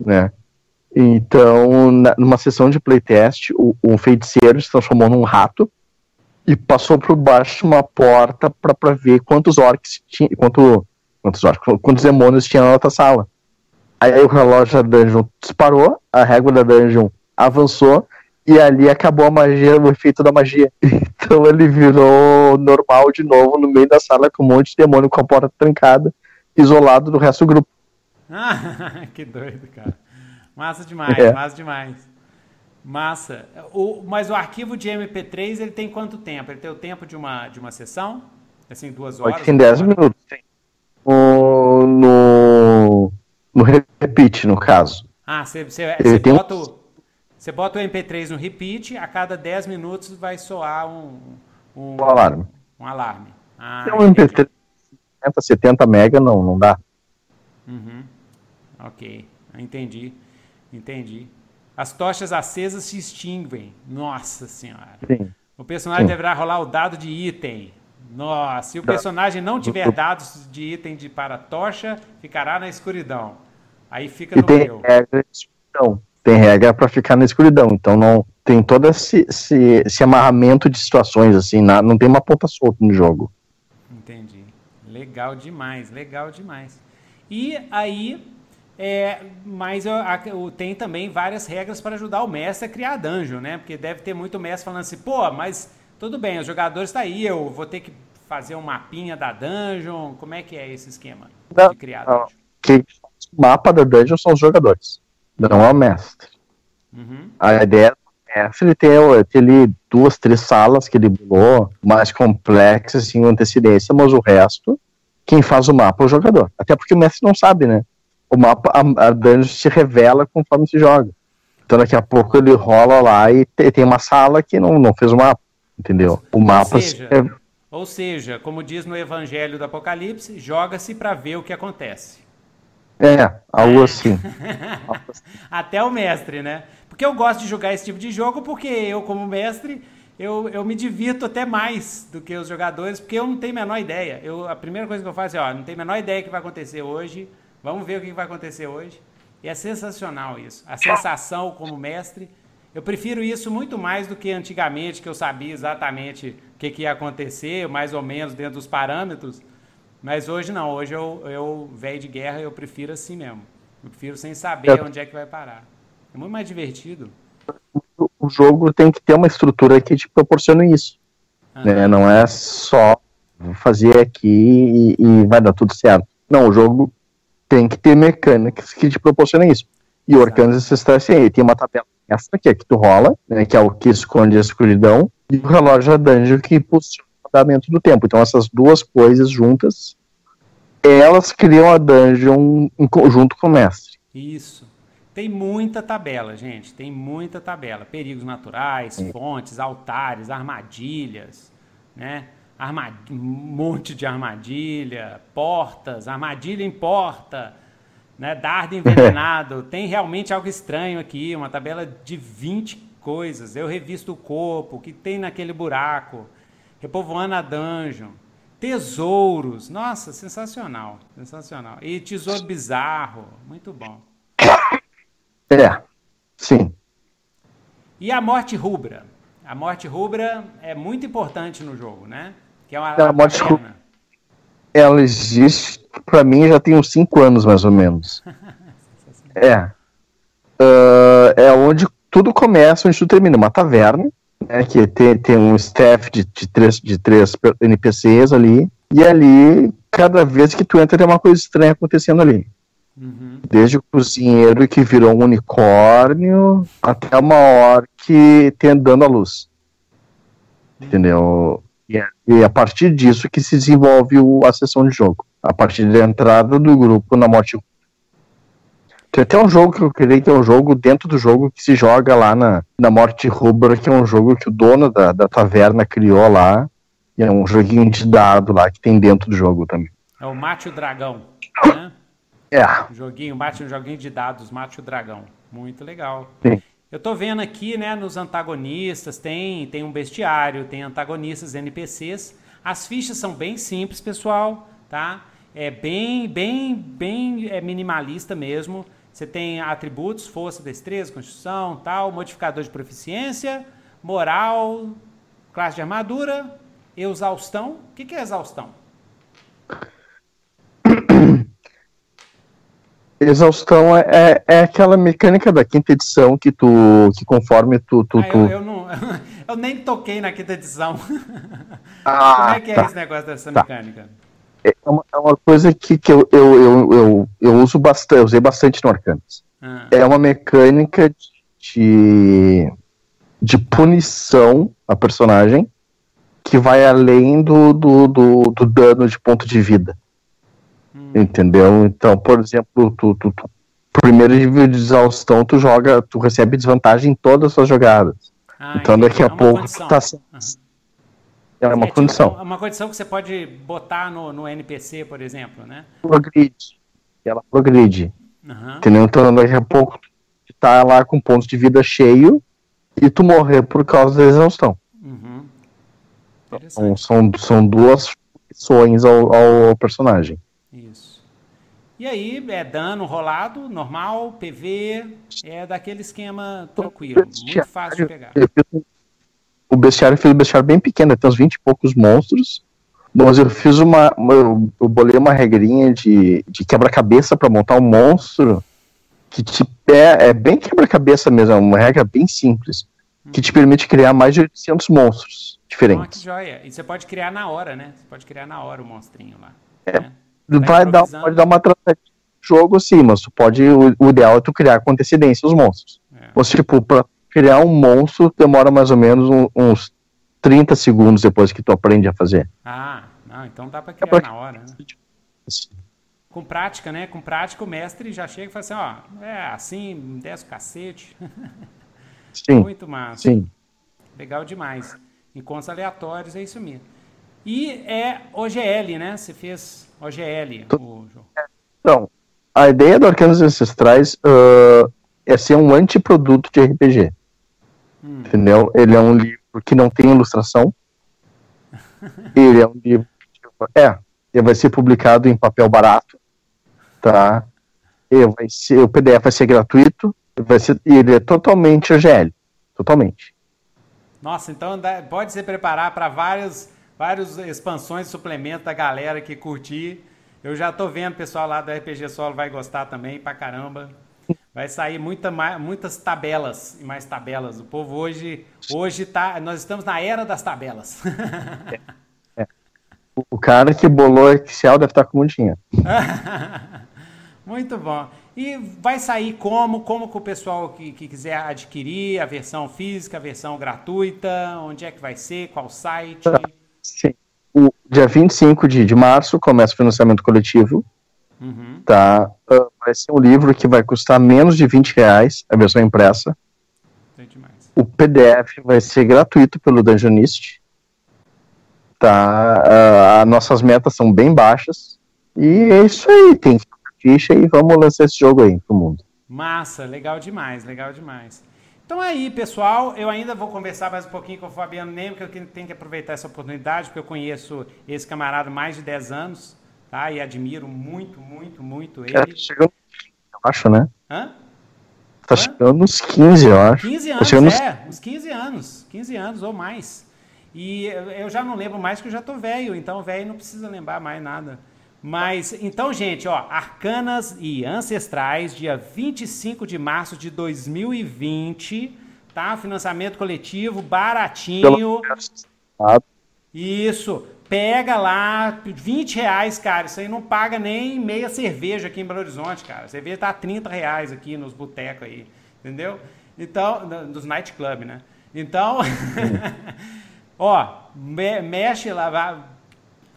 né? Então, na, numa sessão de playtest, o, o feiticeiro se transformou num rato e passou por baixo de uma porta para ver quantos orcs tinha, quanto, quantos orcs, quantos demônios tinha na outra sala. Aí o relógio da dungeon disparou, a régua da dungeon avançou e ali acabou a magia, o efeito da magia. Então ele virou normal de novo no meio da sala com um monte de demônio com a porta trancada, isolado do resto do grupo. Ah, que doido, cara. Massa demais, é. massa demais. Massa. O, mas o arquivo de MP3 ele tem quanto tempo? Ele tem o tempo de uma, de uma sessão? Assim, duas horas? Tem 10 minutos. O, no, no repeat, no caso. Ah, você bota um... o você bota o MP3 no repeat, a cada 10 minutos vai soar um, um, um alarme. Um alarme. Ah, é um MP3 70, 70 mega não, não dá. Uhum. Ok, entendi. Entendi. As tochas acesas se extinguem. Nossa senhora. Sim. O personagem Sim. deverá rolar o dado de item. Nossa, se o personagem não tiver dados de item de para tocha, ficará na escuridão. Aí fica e no tem meu. De escuridão tem regra para ficar na escuridão. Então não tem todo esse, esse, esse amarramento de situações assim, na, não tem uma ponta solta no jogo. Entendi. Legal demais, legal demais. E aí, é, mas eu, eu, tem também várias regras para ajudar o mestre a criar dungeon, né? Porque deve ter muito mestre falando assim, pô, mas tudo bem, os jogadores estão tá aí, eu vou ter que fazer um mapinha da dungeon. Como é que é esse esquema não, de criar dungeon? Que mapa da dungeon são os jogadores não é o mestre. Uhum. A ideia do mestre tem, tem ali duas, três salas que ele bolou, mais complexas, assim, com antecedência, mas o resto, quem faz o mapa é o jogador. Até porque o mestre não sabe, né? O mapa, a, a dungeon se revela conforme se joga. Então daqui a pouco ele rola lá e tem uma sala que não, não fez o mapa, entendeu? O mapa... Ou seja, se... ou seja como diz no Evangelho do Apocalipse, joga-se para ver o que acontece. É, algo assim. Até o mestre, né? Porque eu gosto de jogar esse tipo de jogo, porque eu, como mestre, eu, eu me divirto até mais do que os jogadores, porque eu não tenho a menor ideia. Eu, a primeira coisa que eu faço é, ó, não tenho a menor ideia do que vai acontecer hoje, vamos ver o que vai acontecer hoje. E é sensacional isso. A sensação como mestre. Eu prefiro isso muito mais do que antigamente, que eu sabia exatamente o que, que ia acontecer, mais ou menos dentro dos parâmetros. Mas hoje não, hoje eu, eu velho de guerra, eu prefiro assim mesmo. Eu prefiro sem saber é. onde é que vai parar. É muito mais divertido. O jogo tem que ter uma estrutura que te proporcione isso. Né? Não é só fazer aqui e, e, vai dar tudo certo. Não, o jogo tem que ter mecânicas que te proporcionem isso. E o Arkansas está assim, tem uma tabela essa aqui, é que tu rola, né, que é o que esconde a escuridão, e o relógio da dungeon que impulsiona andamento do tempo. Então essas duas coisas juntas, elas criam a dungeon em conjunto com o mestre. Isso. Tem muita tabela, gente. Tem muita tabela. Perigos naturais, fontes, altares, armadilhas, né? Armad... Um monte de armadilha, portas, armadilha em porta, né? Dardo envenenado. Tem realmente algo estranho aqui, uma tabela de 20 coisas. Eu revisto o corpo, o que tem naquele buraco. Repovoando a dungeon. Tesouros. Nossa, sensacional. Sensacional. E tesouro bizarro. Muito bom. É, sim. E a morte rubra. A morte rubra é muito importante no jogo, né? Que é uma A morte rubra. Ela existe, pra mim, já tem uns 5 anos, mais ou menos. É. Ah, é onde tudo começa, onde tudo termina. Uma taverna, né, que tem, tem um staff de, de, três, de três NPCs ali. E ali, cada vez que tu entra, tem uma coisa estranha acontecendo ali. Uhum. Desde o cozinheiro que virou um unicórnio até uma hora que tem dando a luz. Entendeu? E é, e é a partir disso que se desenvolve o- a sessão de jogo. A partir da entrada do grupo na morte. Tem até um jogo que eu queria que é um jogo dentro do jogo que se joga lá na, na Morte Rubra, que é um jogo que o dono da, da taverna criou lá. E é um joguinho de dado lá que tem dentro do jogo também. É o Mate o Dragão. Né? É, Um joguinho, bate um joguinho de dados, Mate o Dragão. Muito legal. sim. Eu tô vendo aqui, né, nos antagonistas, tem, tem um bestiário, tem antagonistas, NPCs. As fichas são bem simples, pessoal, tá? É bem, bem, bem é minimalista mesmo. Você tem atributos, força, destreza, constituição, tal, modificador de proficiência, moral, classe de armadura, exaustão. O que, que é exaustão? Exaustão é, é, é aquela mecânica da quinta edição que tu. que conforme tu. tu, Ah, tu... eu, eu não, eu nem toquei na quinta edição. Ah, Como é que é tá. esse negócio dessa Tá. mecânica? É uma, é uma coisa que, que eu, eu, eu, eu, eu uso bastante, usei bastante no Arcanas. Ah, É uma mecânica de, de punição a personagem que vai além do, do, do, do dano de ponto de vida. hum, Entendeu? Então, por exemplo, tu, tu, tu primeiro nível de exaustão, tu joga, tu recebe desvantagem em todas as suas jogadas. ah, então daqui a É pouco condição. tu tá Aham. É uma tipo condição. uma condição que você pode botar no, no NPC, por exemplo, né? Progride. Ela progride. Aham. Entendeu? Então daqui a pouco tu tá lá com pontos de vida cheio e tu morrer por causa da exaustão. Uhum. Então, são, são duas funções ao, ao personagem. Isso. E aí, é dano rolado, normal, PV, é daquele esquema tranquilo, muito fácil de pegar. Eu fiz um- o bestiário eu fiz um bestiário bem pequeno, tem uns 20 e poucos monstros. Mas eu fiz uma. eu, eu bolei uma regrinha de, de quebra-cabeça pra montar um monstro que te, é, é bem quebra-cabeça mesmo, é uma regra bem simples. Que te permite criar mais de 800 monstros Ah, que diferentes. joia. E você pode criar na hora, né? Você pode criar na hora o monstrinho lá. É, né? Vai dar, pode dar uma transação de jogo sim, mas tu pode. O, o ideal é tu criar com antecedência os monstros. É. Ou tipo, pra criar um monstro demora mais ou menos um- uns 30 segundos depois que tu aprende a fazer. Ah, não, então dá pra criar pra- na hora, né? Com prática, né? Com prática o mestre já chega e fala assim, ó, é assim, desce o cacete. Sim, Muito massa. sim. Legal demais. Encontros aleatórios, é isso mesmo. E é OGL, né? Você fez OGL, o jogo. Então, a ideia do Arcanos Ancestrais ah, é ser um antiproduto de RPG. Hum. Entendeu? Ele é um livro que não tem ilustração. Ele é um livro. que- É, ele vai ser publicado em papel barato. Tá? Ele vai ser, o PDF vai ser gratuito. Vai ser, e ele é totalmente OGL. Totalmente. Nossa, então pode se preparar para várias, várias expansões suplementos da galera que curtir. Eu já tô vendo o pessoal lá do RPG Solo vai gostar também pra caramba. Vai sair muita, muitas tabelas e mais tabelas. O povo hoje, hoje tá, nós estamos na era das tabelas. O- O cara que bolou Excel deve estar com muito dinheiro. Muito bom. E vai sair como? Como que o pessoal que, que quiser adquirir a versão física, a versão gratuita? Onde é que vai ser? Qual site? Sim. O dia 25 de, de março começa o financiamento coletivo. Uhum. Tá? Ah, vai ser um livro que vai custar menos de 20 reais, a versão impressa. O PDF vai ser gratuito pelo Dungeonist. Tá? As nossas metas são bem baixas. E é isso aí, tem ficha e vamos lançar esse jogo aí pro mundo. Massa, legal demais, legal demais. Então é aí, pessoal, eu ainda vou conversar mais um pouquinho com o Fabiano Neme, que eu tenho que aproveitar essa oportunidade, porque eu conheço esse camarada há mais de 10 anos, tá? E admiro muito, muito, muito ele. tá chegando, eu acho, né? Hã? Tá Hã? chegando nos 15, eu acho. 15 Tá anos, chegando nos- é, uns 15 anos, 15 anos ou mais. E eu já não lembro mais que eu já tô velho, então velho não precisa lembrar mais nada. Mas, então, gente, ó, Arcanas e Ancestrais, dia 25 de março de 2020, tá? Financiamento coletivo, baratinho. Isso. Pega lá, 20 reais, cara. Isso aí não paga nem meia cerveja aqui em Belo Horizonte, cara. A cerveja tá 30 reais aqui nos botecos aí. Entendeu? Então, dos nightclub, né? Então, ó, me- mexe lá, vai,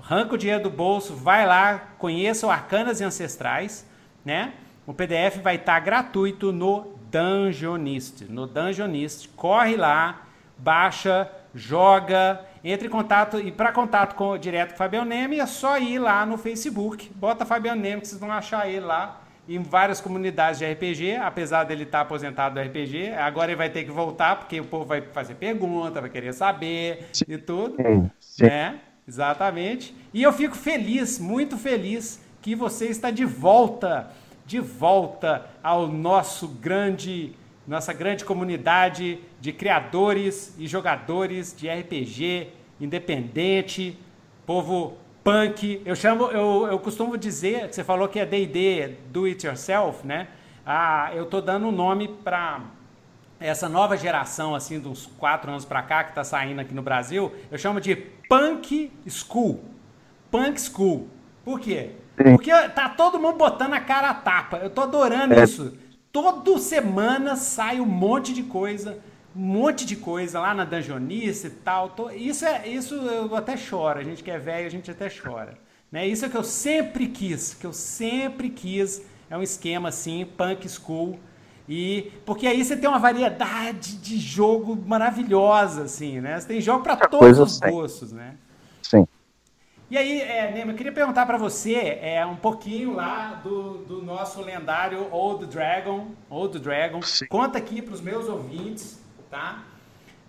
arranca o dinheiro do bolso, vai lá, conheça o Arcanas e Ancestrais, né? O PDF vai estar gratuito no Dungeonist. No Dungeonist, corre lá, baixa, joga, entre em contato e para contato com direto com o Fabiano Neme é só ir lá no Facebook, bota Fabiano Neme que vocês vão achar ele lá em várias comunidades de RPG, apesar dele estar aposentado do RPG, agora ele vai ter que voltar porque o povo vai fazer pergunta, vai querer saber e tudo. Sim, sim. É, exatamente. E eu fico feliz, muito feliz que você está de volta, de volta ao nosso grande, nossa grande comunidade de criadores e jogadores de RPG independente, povo punk. Eu chamo, eu, eu costumo dizer, que você falou que é D&D do it yourself, né? Ah, eu tô dando um nome para essa nova geração, assim, dos quatro anos pra cá, que tá saindo aqui no Brasil, eu chamo de Punk School. Punk School. Por quê? Porque tá todo mundo botando a cara a tapa. Eu tô adorando É. isso. Toda semana sai um monte de coisa, um monte de coisa lá na Dungeonista e tal. Isso, é, isso eu até choro. A gente que é velho, a gente até chora. Né? Isso é que eu sempre quis, que eu sempre quis. É um esquema assim, Punk School. E porque aí você tem uma variedade de jogo maravilhosa, assim, né? Você tem jogo para todos os gostos, né? E aí, é, eu queria perguntar para você é, um pouquinho lá do, do nosso lendário Old Dragon. Old Dragon. Sim. Conta aqui para os meus ouvintes, tá?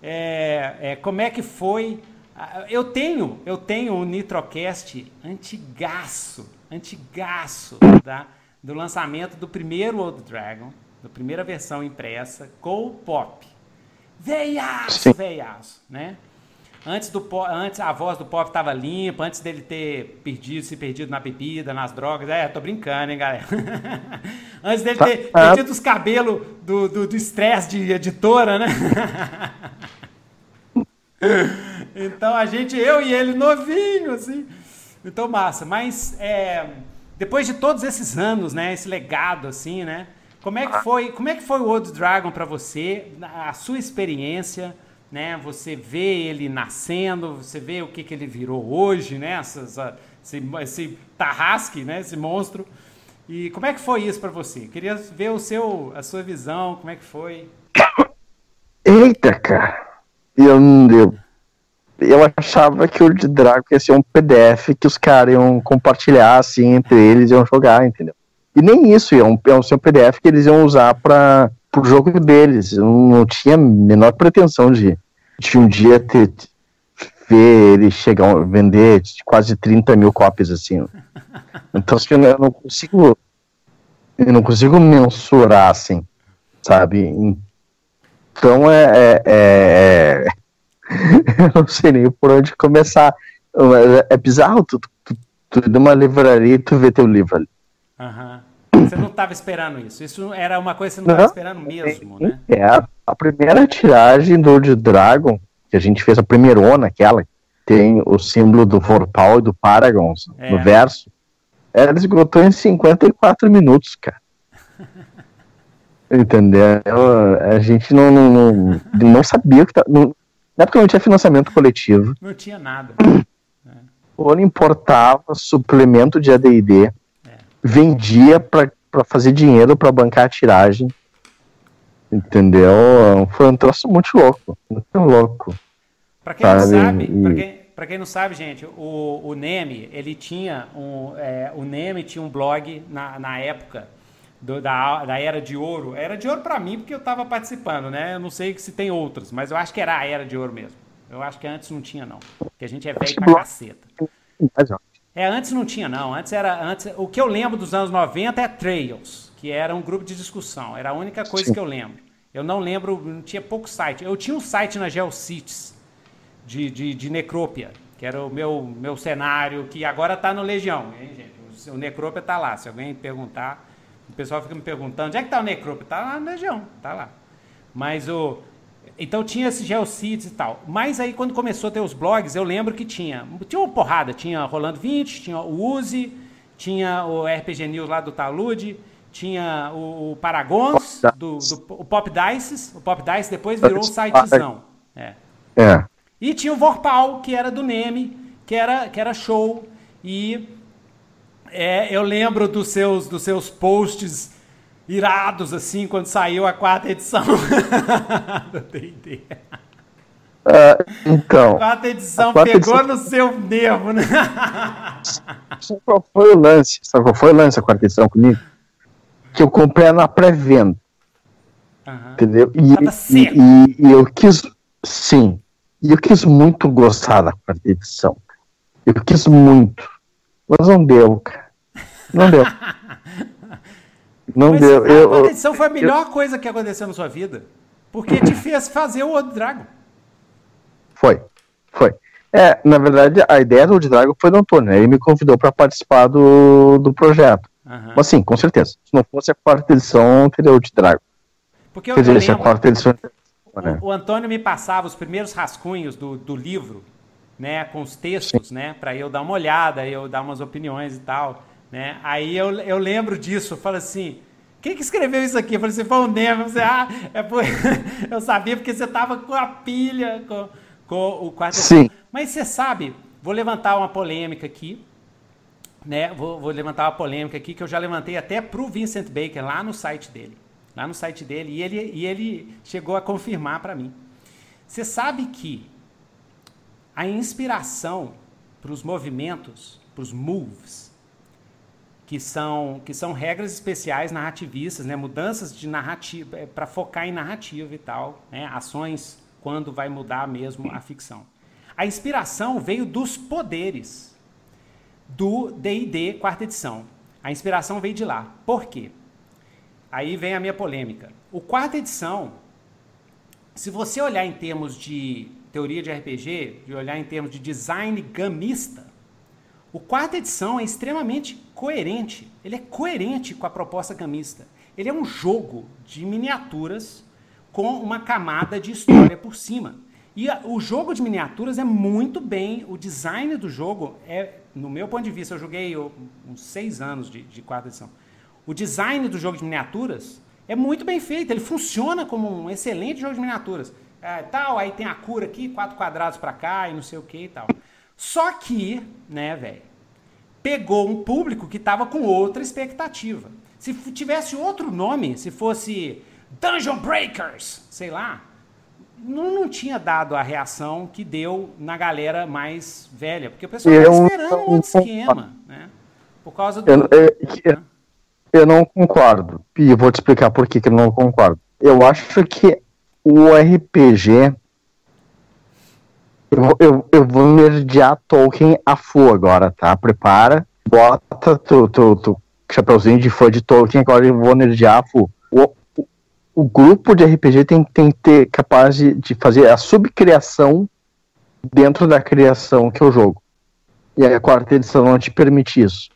É, é, como é que foi? Ah, Eu tenho, eu tenho um Nitrocast antigaço, antigaço, tá? Do lançamento do primeiro Old Dragon, da primeira versão impressa, com o Pop. Veiaço, veiaço, né? Antes, do, antes a voz do Pop estava limpa, antes dele ter perdido, se perdido na bebida, nas drogas. É, tô brincando, hein, galera? antes dele ter Tá. perdido os cabelos do do do estresse de editora, né? então a gente, eu e ele novinho, assim. Então, massa. Mas é, depois de todos esses anos, né? Esse legado, assim, né? Como é que foi, como é que foi o Old Dragon para você? A sua experiência, né? Você vê ele nascendo, você vê o que, que ele virou hoje, né? Essas, ah, esse, esse tarrasque, né? Esse monstro. E como é que foi isso para você? Queria ver o seu, a sua visão, como é que foi? Eita, cara. Eu, eu, eu achava que o de Drago ia ser um PDF que os caras iam compartilhar assim entre eles e iam jogar, entendeu? E nem isso, ia um, ser um PDF que eles iam usar para o jogo deles. Eu não tinha a menor pretensão de, de um dia ter ver ele chegar vender quase 30 mil cópias assim. Então assim, eu não- consigo eu não consigo mensurar assim, sabe? Então é, é- é- é- eu não sei nem por onde começar. É, é bizarro, tu, tu, tu numa livraria e tu vê teu livro ali. Aham. Você não estava esperando isso. Isso era uma coisa que você não estava esperando mesmo, né? É, a, primeira tiragem do Old Dragon, que a gente fez a primeirona, aquela, que tem o símbolo do Vorpal e do Paragons É. no verso, ela esgotou em 54 minutos, cara. Entendeu? A gente não, não, não, não sabia o que tá. Não, não é porque não tinha financiamento coletivo. Não tinha nada. O Ono importava suplemento de ADD, É. vendia para fazer dinheiro pra bancar a tiragem. Entendeu? Foi um troço muito louco. Muito louco. Pra quem não Sabe, sabe, e- pra quem, pra quem não sabe, gente, o, o Neme, ele tinha um. é, o Neme tinha um blog na, na época do- da, da Era de Ouro. Era de ouro pra mim, porque eu tava participando, né? Eu não sei se tem outras, mas eu acho que era a Era de Ouro mesmo. Eu acho que antes não tinha, não. Porque a gente é velho pra blog- caceta. Mas, ó, É, antes não tinha, não. Antes era. Antes, o que eu lembro dos anos 90 é Trails, que era um grupo de discussão. Era a única coisa Sim. que eu lembro. Eu não lembro, não tinha pouco site. Eu tinha um site na GeoCities de, de, de Necrópia, que era o meu, meu cenário, que agora tá no Legião, hein? O Necrópia tá lá. Se alguém perguntar, o pessoal fica me perguntando, onde é que tá o Necrópia? Tá lá no Legião, tá lá. Mas o. Então tinha esse Geocities e tal. Mas aí quando começou a ter os blogs, eu lembro que tinha. Tinha uma porrada, tinha Rolando 20, tinha o Uzi, tinha o RPG News lá do Talude, tinha o, o Paragons, Pop do, do- o Pop Dice. O Pop Dice depois virou um sitezão. É. é. E tinha o Vorpal, que era do Neme, que era, que era show. E é, eu lembro dos seus, dos seus posts irados, assim, quando saiu a quarta edição do D&D. Ah, então, A quarta edição A quarta pegou edição- no seu nervo, né? sabe qual foi o lance? Sabe qual foi o lance da quarta edição comigo? Que eu comprei na pré-venda, Aham. entendeu? E, seco. e, e eu quis, sim, e eu quis muito gostar da quarta edição. Eu quis muito, mas não deu, cara. Não deu. Não Mas deu. a Eu, quarta eu- edição foi a melhor coisa que aconteceu na sua vida. Porque te fez fazer o Old Dragon. Foi, foi. É, na verdade, a ideia do Old Dragon foi do Antônio. né? Ele me convidou para participar do, do projeto. Aham. Mas sim, com certeza. Se não fosse a quarta edição, teria Old Dragon. Porque eu, Quer eu dizer, se a lembro- quarta edição. O, o Antônio me passava os primeiros rascunhos do, do livro, né, com os textos, né, para eu dar uma olhada, eu dar umas opiniões e tal, né. Aí eu, eu lembro disso, eu falo assim, quem que escreveu isso aqui? Eu falei assim, foi o Nemo. Você, ah, é por... eu sabia porque você tava com a pilha, com, com o quarto. Sim. Mas você sabe, vou levantar uma polêmica aqui, né? Vou, vou levantar uma polêmica aqui que eu já levantei até pro Vincent Baker lá no site dele. Lá no site dele. E ele, e ele chegou a confirmar para mim. Você sabe que a inspiração para os movimentos, para os moves, que são, que são regras especiais narrativistas, né? mudanças de narrativa, para focar em narrativa e tal, né? ações quando vai mudar mesmo a ficção. A inspiração veio dos poderes do D&D quarta edição. A inspiração veio de lá. Por quê? Aí vem a minha polêmica. O quarta edição, se você olhar em termos de teoria de RPG, de olhar em termos de design gamista, o quarta edição é extremamente coerente. Ele é coerente com a proposta gamista. Ele é um jogo de miniaturas com uma camada de história por cima. E a- o jogo de miniaturas é muito bem, o design do jogo é, no meu ponto de vista, eu joguei ó, uns seis anos de, de quarta edição. O design do jogo de miniaturas é muito bem feito, ele funciona como um excelente jogo de miniaturas. É, tal, aí tem a cura aqui, quatro quadrados pra cá e não sei o que e tal. Só que, né, velho, pegou um público que estava com outra expectativa. Se tivesse outro nome, se fosse Dungeon Breakers, sei lá, não, não tinha dado a reação que deu na galera mais velha, porque o pessoal Eu estava esperando um outro esquema, né? Por causa do... Eu, eu, eu não concordo. E vou te explicar por que, que eu não concordo. Eu acho que o RPG. Eu, vou- eu, eu vou nerdear Tolkien a full agora, tá? Prepara, bota tu, tu, tu chapeuzinho de fã de Tolkien, agora eu vou nerdear a full. O, o, o grupo de RPG tem, que ter capaz de, de fazer a subcriação dentro da criação que é o jogo. E a quarta edição não te permite isso.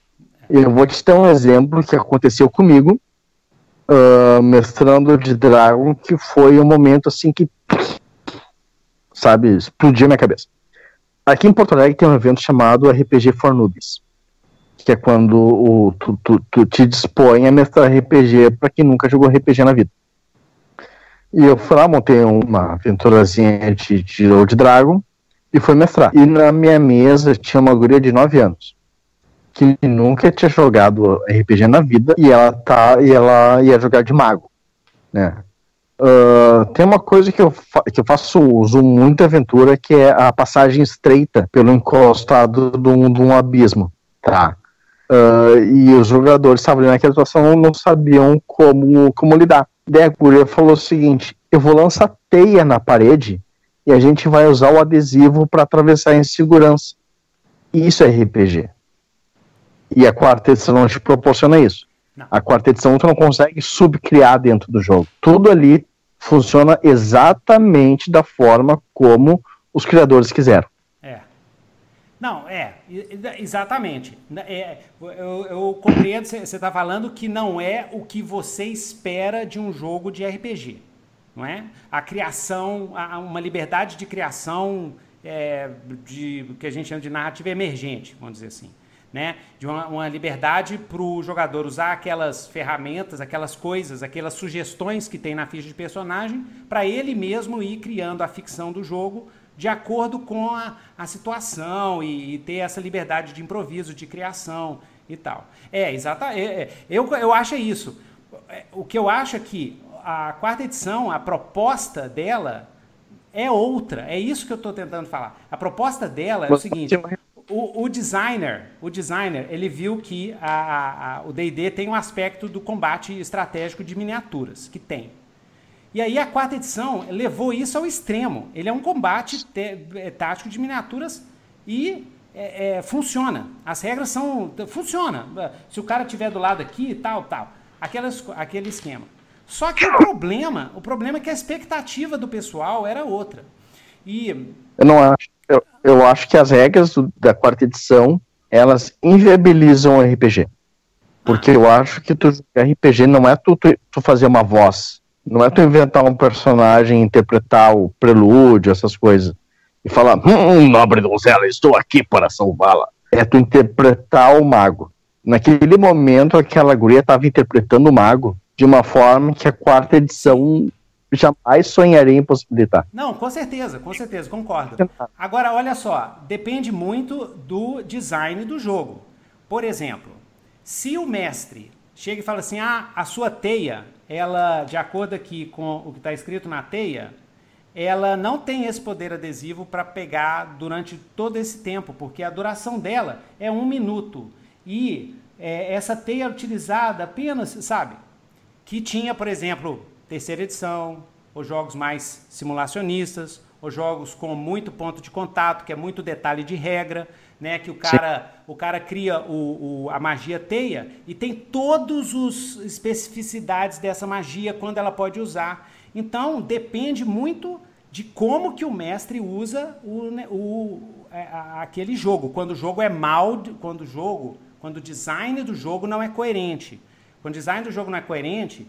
Eu vou te dar um exemplo que aconteceu comigo, ah, mestrando de Dragon, que foi um momento assim que, sabe, explodiu minha cabeça. Aqui em Porto Alegre tem um evento chamado RPG for Noobs, que é quando o, tu, tu, tu te dispõe a mestrar RPG para quem nunca jogou RPG na vida. E eu fui lá, montei uma aventurazinha de, de Old Dragon e fui mestrar. E na minha mesa tinha uma guria de 9 anos. que nunca tinha jogado RPG na vida e ela tá e ela ia jogar de mago, né? Uh, tem uma coisa que eu, que eu faço uso muito aventura que é a passagem estreita pelo encostado de um, de um abismo, tá? Uh, e os jogadores estavam ali naquela situação não sabiam como, como lidar. Daí a falou o seguinte: eu vou lançar teia na parede e a gente vai usar o adesivo para atravessar em segurança. Isso é RPG. E a quarta edição não te proporciona isso. Não. A quarta edição tu não consegue subcriar dentro do jogo. Tudo ali funciona exatamente da forma como os criadores quiseram. É. Não, é, exatamente. É, eu, eu compreendo, você está falando que não é o que você espera de um jogo de RPG. Não é? A criação, uma liberdade de criação é, de que a gente chama de narrativa emergente, vamos dizer assim né? De uma, uma liberdade para o jogador usar aquelas ferramentas, aquelas coisas, aquelas sugestões que tem na ficha de personagem, para ele mesmo ir criando a ficção do jogo de acordo com a, a situação e, e, ter essa liberdade de improviso, de criação e tal. É, exatamente. É, é, eu, eu acho isso. É, o que eu acho é que a quarta edição, a proposta dela é outra. É isso que eu estou tentando falar. A proposta dela é o seguinte: o, o, designer, o designer, ele viu que a, a, o D&D tem um aspecto do combate estratégico de miniaturas, que tem. E aí a quarta edição levou isso ao extremo. Ele é um combate é, tático de miniaturas e é, é, funciona. As regras são funciona. Se o cara estiver do lado aqui, tal, tal, aquelas, aquele esquema. Só que o problema, o problema é que a expectativa do pessoal era outra. E eu não acho eu, eu acho que as regras do, da quarta edição elas inviabilizam o RPG. Porque eu acho que tu RPG não é tu, tu, tu, fazer uma voz. Não é tu inventar um personagem, interpretar o prelúdio, essas coisas. E falar, hum, nobre donzela, estou aqui para salvá-la. É tu interpretar o mago. Naquele momento, aquela guria estava interpretando o mago de uma forma que a quarta edição jamais sonharia em possibilitar. Não, com certeza, com certeza, concordo. Agora, olha só, depende muito do design do jogo. Por exemplo, se o mestre chega e fala assim, ah, a sua teia, ela, de acordo aqui com o que está escrito na teia, ela não tem esse poder adesivo para pegar durante todo esse tempo, porque a duração dela é um minuto. E é, essa teia é utilizada apenas, sabe? Que tinha, por exemplo, terceira edição, ou jogos mais simulacionistas, ou jogos com muito ponto de contato, que é muito detalhe de regra, né? Que o cara, o cara cria o, o, a magia teia e tem todas as especificidades dessa magia, quando ela pode usar. Então, depende muito de como que o mestre usa o, né, o, é, aquele jogo. Quando o jogo é mal, quando o jogo, quando o design do jogo não é coerente. Quando o design do jogo não é coerente,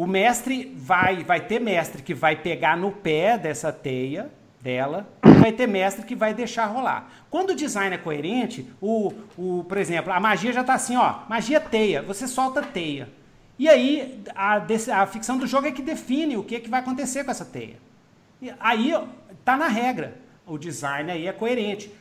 o mestre vai, vai ter mestre que vai pegar no pé dessa teia dela, vai ter mestre que vai deixar rolar. Quando o design é coerente, o, o, por exemplo, a magia já está assim, ó, magia teia, você solta teia. E aí a, a ficção do jogo é que define o que, é que vai acontecer com essa teia. E aí tá na regra. O design aí é coerente.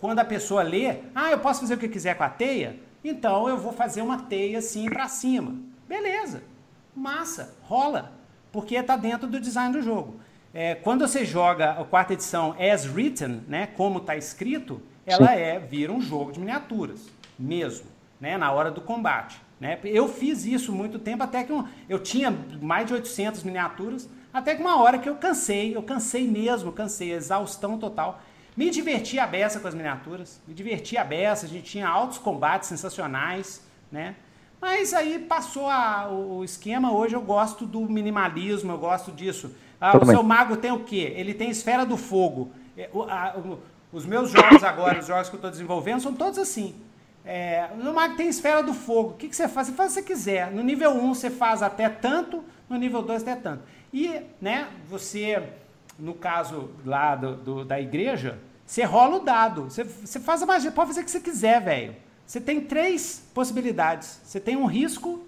Quando a pessoa lê, ah, eu posso fazer o que quiser com a teia, então eu vou fazer uma teia assim para cima. Beleza massa, rola, porque está dentro do design do jogo. É, quando você joga a quarta edição as written, né, como está escrito, ela Sim. é vira um jogo de miniaturas, mesmo, né, na hora do combate. Né? Eu fiz isso muito tempo, até que um, eu tinha mais de 800 miniaturas, até que uma hora que eu cansei, eu cansei mesmo, cansei, exaustão total. Me diverti a beça com as miniaturas, me diverti a beça, a gente tinha altos combates sensacionais, né? Mas aí passou a, o esquema. Hoje eu gosto do minimalismo, eu gosto disso. Ah, o seu mago tem o quê? Ele tem esfera do fogo. É, o, a, o, os meus jogos agora, os jogos que eu estou desenvolvendo, são todos assim. É, o mago tem esfera do fogo. O que, que você faz? Você faz o que você quiser. No nível 1 você faz até tanto, no nível 2 até tanto. E né, você, no caso lá do, do da igreja, você rola o dado. Você, você faz a magia, pode fazer o que você quiser, velho. Você tem três possibilidades. Você tem um risco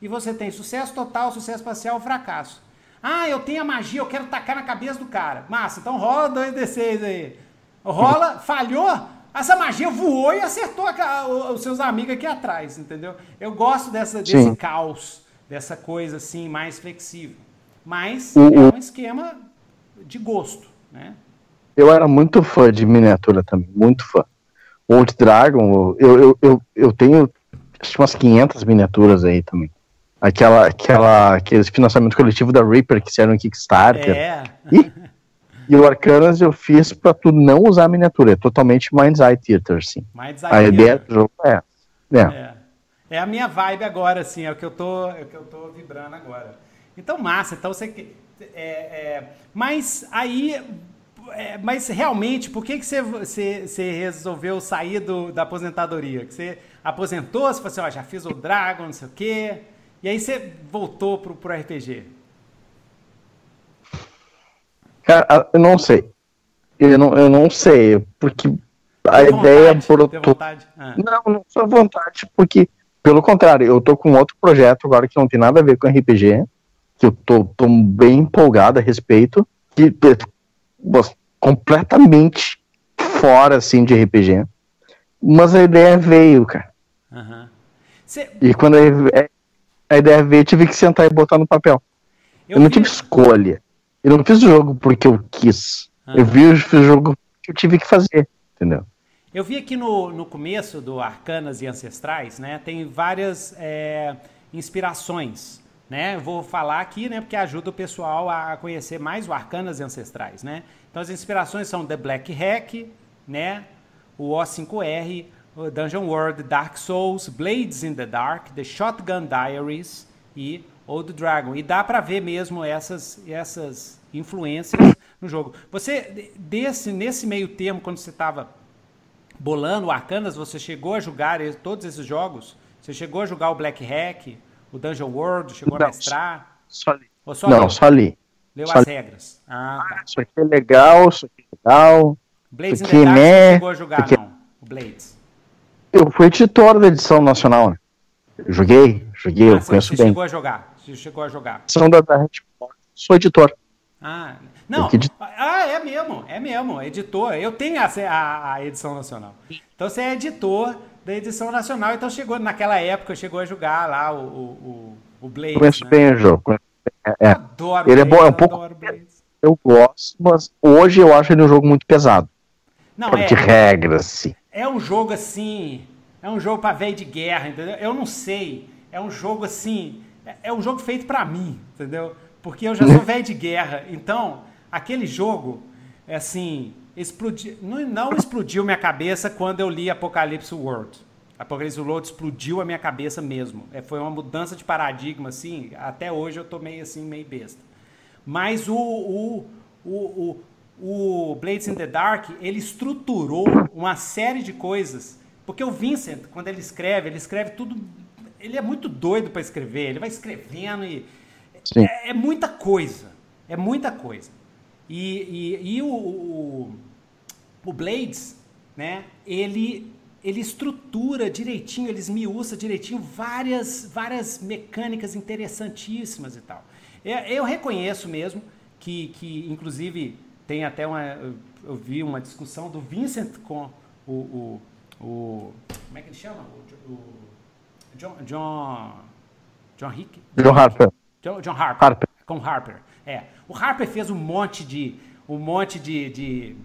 e você tem sucesso total, sucesso parcial ou fracasso. Ah, eu tenho a magia, eu quero tacar na cabeça do cara. Massa, então rola 2d6 aí. Rola, falhou, essa magia voou e acertou a, os seus amigos aqui atrás, entendeu? Eu gosto dessa, desse Sim. caos, dessa coisa assim mais flexível. Mas o, é um esquema de gosto, né? Eu era muito fã de miniatura também, muito fã. Old Dragon, eu, eu, eu, eu tenho acho umas 500 miniaturas aí também. Aquela, aquela, aquele financiamento coletivo da Reaper que fizeram em Kickstarter. É. E, e o Arcanas eu fiz pra tu não usar a miniatura, é totalmente Mind's Eye Theater, sim. Mind's Eye a ideia do jogo é, é. é. É a minha vibe agora, assim, é o que eu tô, é o que eu tô vibrando agora. Então, massa. Então, você. É, é, mas aí é, mas realmente, por que, que você, você, você resolveu sair do, da aposentadoria? Que você aposentou, você falou assim, ó, já fiz o Dragon, não sei o quê, e aí você voltou pro, pro RPG? Cara, eu não sei. Eu não, eu não sei, porque a tem ideia vontade, vontade. Ah. Não, não sou vontade, porque, pelo contrário, eu tô com outro projeto agora que não tem nada a ver com RPG, que eu tô, tô bem empolgado a respeito, que completamente fora, assim, de RPG. Mas a ideia veio, cara. Uhum. Cê... E quando a, a ideia veio, eu tive que sentar e botar no papel. Eu, eu não vi... tive escolha. Eu não fiz o jogo porque eu quis. Uhum. Eu vi o jogo que eu tive que fazer, entendeu? Eu vi aqui no, no começo do Arcanas e Ancestrais, né? Tem várias é, inspirações né? Vou falar aqui, né, porque ajuda o pessoal a conhecer mais o Arcanas Ancestrais, né? Então as inspirações são The Black Hack, né? O O5R, o Dungeon World, Dark Souls, Blades in the Dark, The Shotgun Diaries e Old Dragon. E dá para ver mesmo essas essas influências no jogo. Você desse nesse meio termo quando você estava bolando o Arcanas, você chegou a jogar todos esses jogos? Você chegou a jogar o Black Hack? O Dungeon World chegou não, a mestrar? Só li. Só não, leu? só li. Leu só as li. regras. Ah, tá. Isso aqui é legal, isso aqui é legal. Blades in the Dark né? chegou a jogar, aqui... não? O Blades. Eu fui editor da edição nacional, né? Eu joguei, joguei, ah, eu conheço você bem. Você chegou a jogar? Você chegou a jogar? Edição da, da sou editor. Ah, não. Ah, é mesmo, é mesmo, editor. Eu tenho a, a, a edição nacional. Então você é editor da edição nacional. Então chegou, naquela época, chegou a jogar lá o, o, o Blade. Conheço né? bem o jogo. É, é. Adoro ele Blade, é bom, é um pouco. Eu gosto, mas hoje eu acho ele um jogo muito pesado. Não, é. De regras, sim. É um jogo assim. É um jogo para velho de guerra, entendeu? Eu não sei. É um jogo assim. É, é um jogo feito para mim, entendeu? Porque eu já sou velho de guerra. Então, aquele jogo, é assim explodiu, não, não explodiu minha cabeça quando eu li Apocalipse World. Apocalipse World explodiu a minha cabeça mesmo. É, foi uma mudança de paradigma, assim. Até hoje eu tô meio assim, meio besta. Mas o, o, o, o, o Blades in the Dark, ele estruturou uma série de coisas. Porque o Vincent, quando ele escreve, ele escreve tudo. Ele é muito doido para escrever. Ele vai escrevendo e. É, é muita coisa. É muita coisa. E, e, e o, o, o, Blades, né, ele, ele estrutura direitinho, ele esmiuça direitinho várias, várias mecânicas interessantíssimas e tal. Eu, eu reconheço mesmo que, que, inclusive, tem até uma. Eu vi uma discussão do Vincent com o. o, o como é que ele chama? O, John, John. John Rick? John Harper. John, John Harper. Harper. Com Harper. É. O Harper fez um monte de. um monte de, de,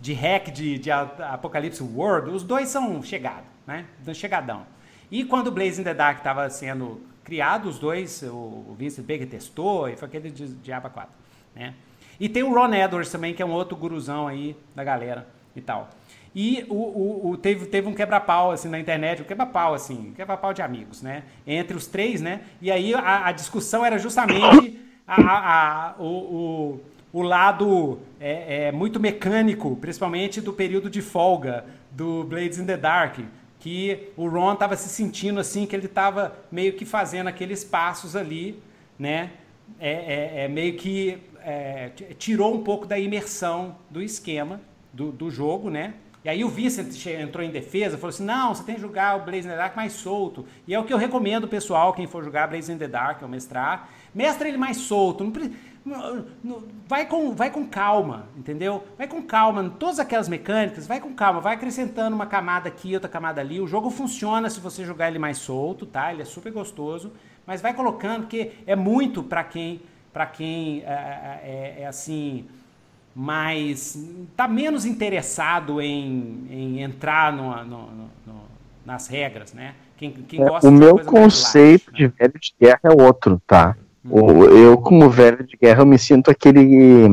de hack de, de Apocalipse World. Os dois são chegados, né? Chegadão. E quando o Blaze in the Dark estava sendo criado, os dois, o Vincent Baker testou e foi aquele de Diaba 4, né? E tem o Ron Edwards também, que é um outro guruzão aí da galera e tal. E o, o, o teve, teve um quebra-pau assim, na internet, um quebra-pau, assim, quebra-pau de amigos, né? Entre os três, né? E aí a, a discussão era justamente a, a, o, o, o, lado é, é, muito mecânico, principalmente do período de folga do Blades in the Dark, que o Ron estava se sentindo assim, que ele estava meio que fazendo aqueles passos ali, né? É, é, é meio que é, tirou um pouco da imersão do esquema do, do jogo, né? E aí o Vincent entrou em defesa, falou assim, não, você tem que jogar o Blaze in the Dark mais solto. E é o que eu recomendo, pessoal, quem for jogar Blaze in the Dark ou mestrar, Mestra ele mais solto. Vai, com, vai com calma, entendeu? Vai com calma. Todas aquelas mecânicas, vai com calma. Vai acrescentando uma camada aqui, outra camada ali. O jogo funciona se você jogar ele mais solto, tá? Ele é super gostoso. Mas vai colocando, porque é muito pra quem, pra quem é, é- é assim mas tá menos interessado em, em entrar no, no- no- nas regras, né? Quem, quem É, gosta o de uma meu conceito light, de né? velho de guerra é outro, tá? Hum. Eu, como velho de guerra, eu me sinto aquele.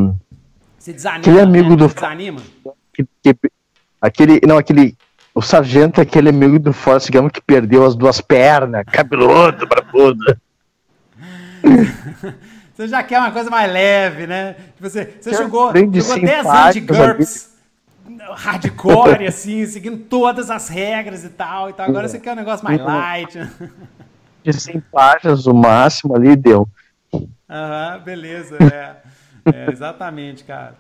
Você desanima, aquele amigo né? do- Você desanima? que- que- aquele. Não, aquele. O sargento é aquele amigo do Forrest Gump que perdeu as duas pernas, cabeludo, brabudo. Você já quer uma coisa mais leve, né? Você, você Quer jogou, jogou 10 anos de GURPS hardcore, assim, seguindo todas as regras e tal. Então agora você quer um negócio mais light. De 100 páginas, o máximo ali deu. Aham, beleza, é. É, exatamente, cara.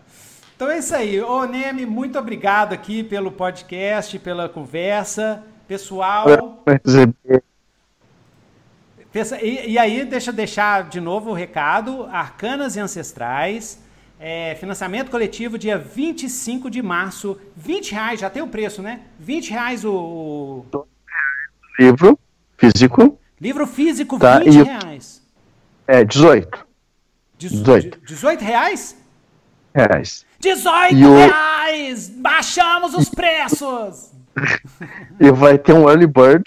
Então é isso aí. Ô, Neme, muito obrigado aqui pelo podcast, pela conversa. Pessoal, e, e aí deixa eu deixar de novo o recado, Arcanas e Ancestrais, é, financiamento coletivo dia 25 de março, 20 reais, já tem o preço, né? 20 reais o, livro físico, livro físico, Tá, 20 e reais. É 18 Dezo- 18. 18 reais? reais. 18 E o- reais! Baixamos os preços! E vai ter um early bird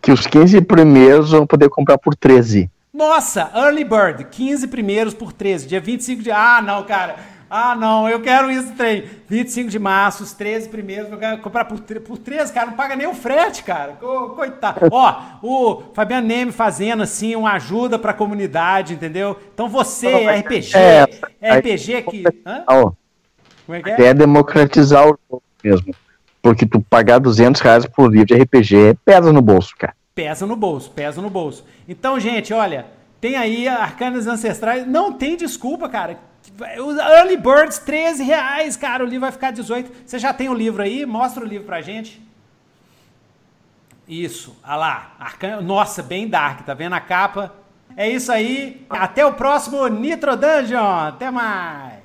que os 15 primeiros vão poder comprar por 13. Nossa, Early Bird, 15 primeiros por 13, dia 25 de... Ah, não, cara. Ah, não, eu quero isso, trem. 25 de março, os 13 primeiros, eu quero comprar por, por 13, cara, não paga nem o frete, cara. Co- Coitado. Ó, o Fabiano Neme fazendo, assim, uma ajuda pra comunidade, entendeu? Então você, RPG, É, RPG que... Hã? Como é que é? é democratizar o jogo mesmo. Porque tu pagar 200 reais por livro de RPG pesa no bolso, cara. Pesa no bolso, pesa no bolso. Então, gente, olha, tem aí Arcanas Ancestrais. Não tem desculpa, cara. Os Early Birds, 13 reais, cara. O livro vai ficar 18. Você já tem o livro aí? Mostra o livro pra gente. Isso, olha lá. Arcan... Nossa, bem dark, tá vendo a capa? É isso aí. Até o próximo Nitro Dungeon. Até mais.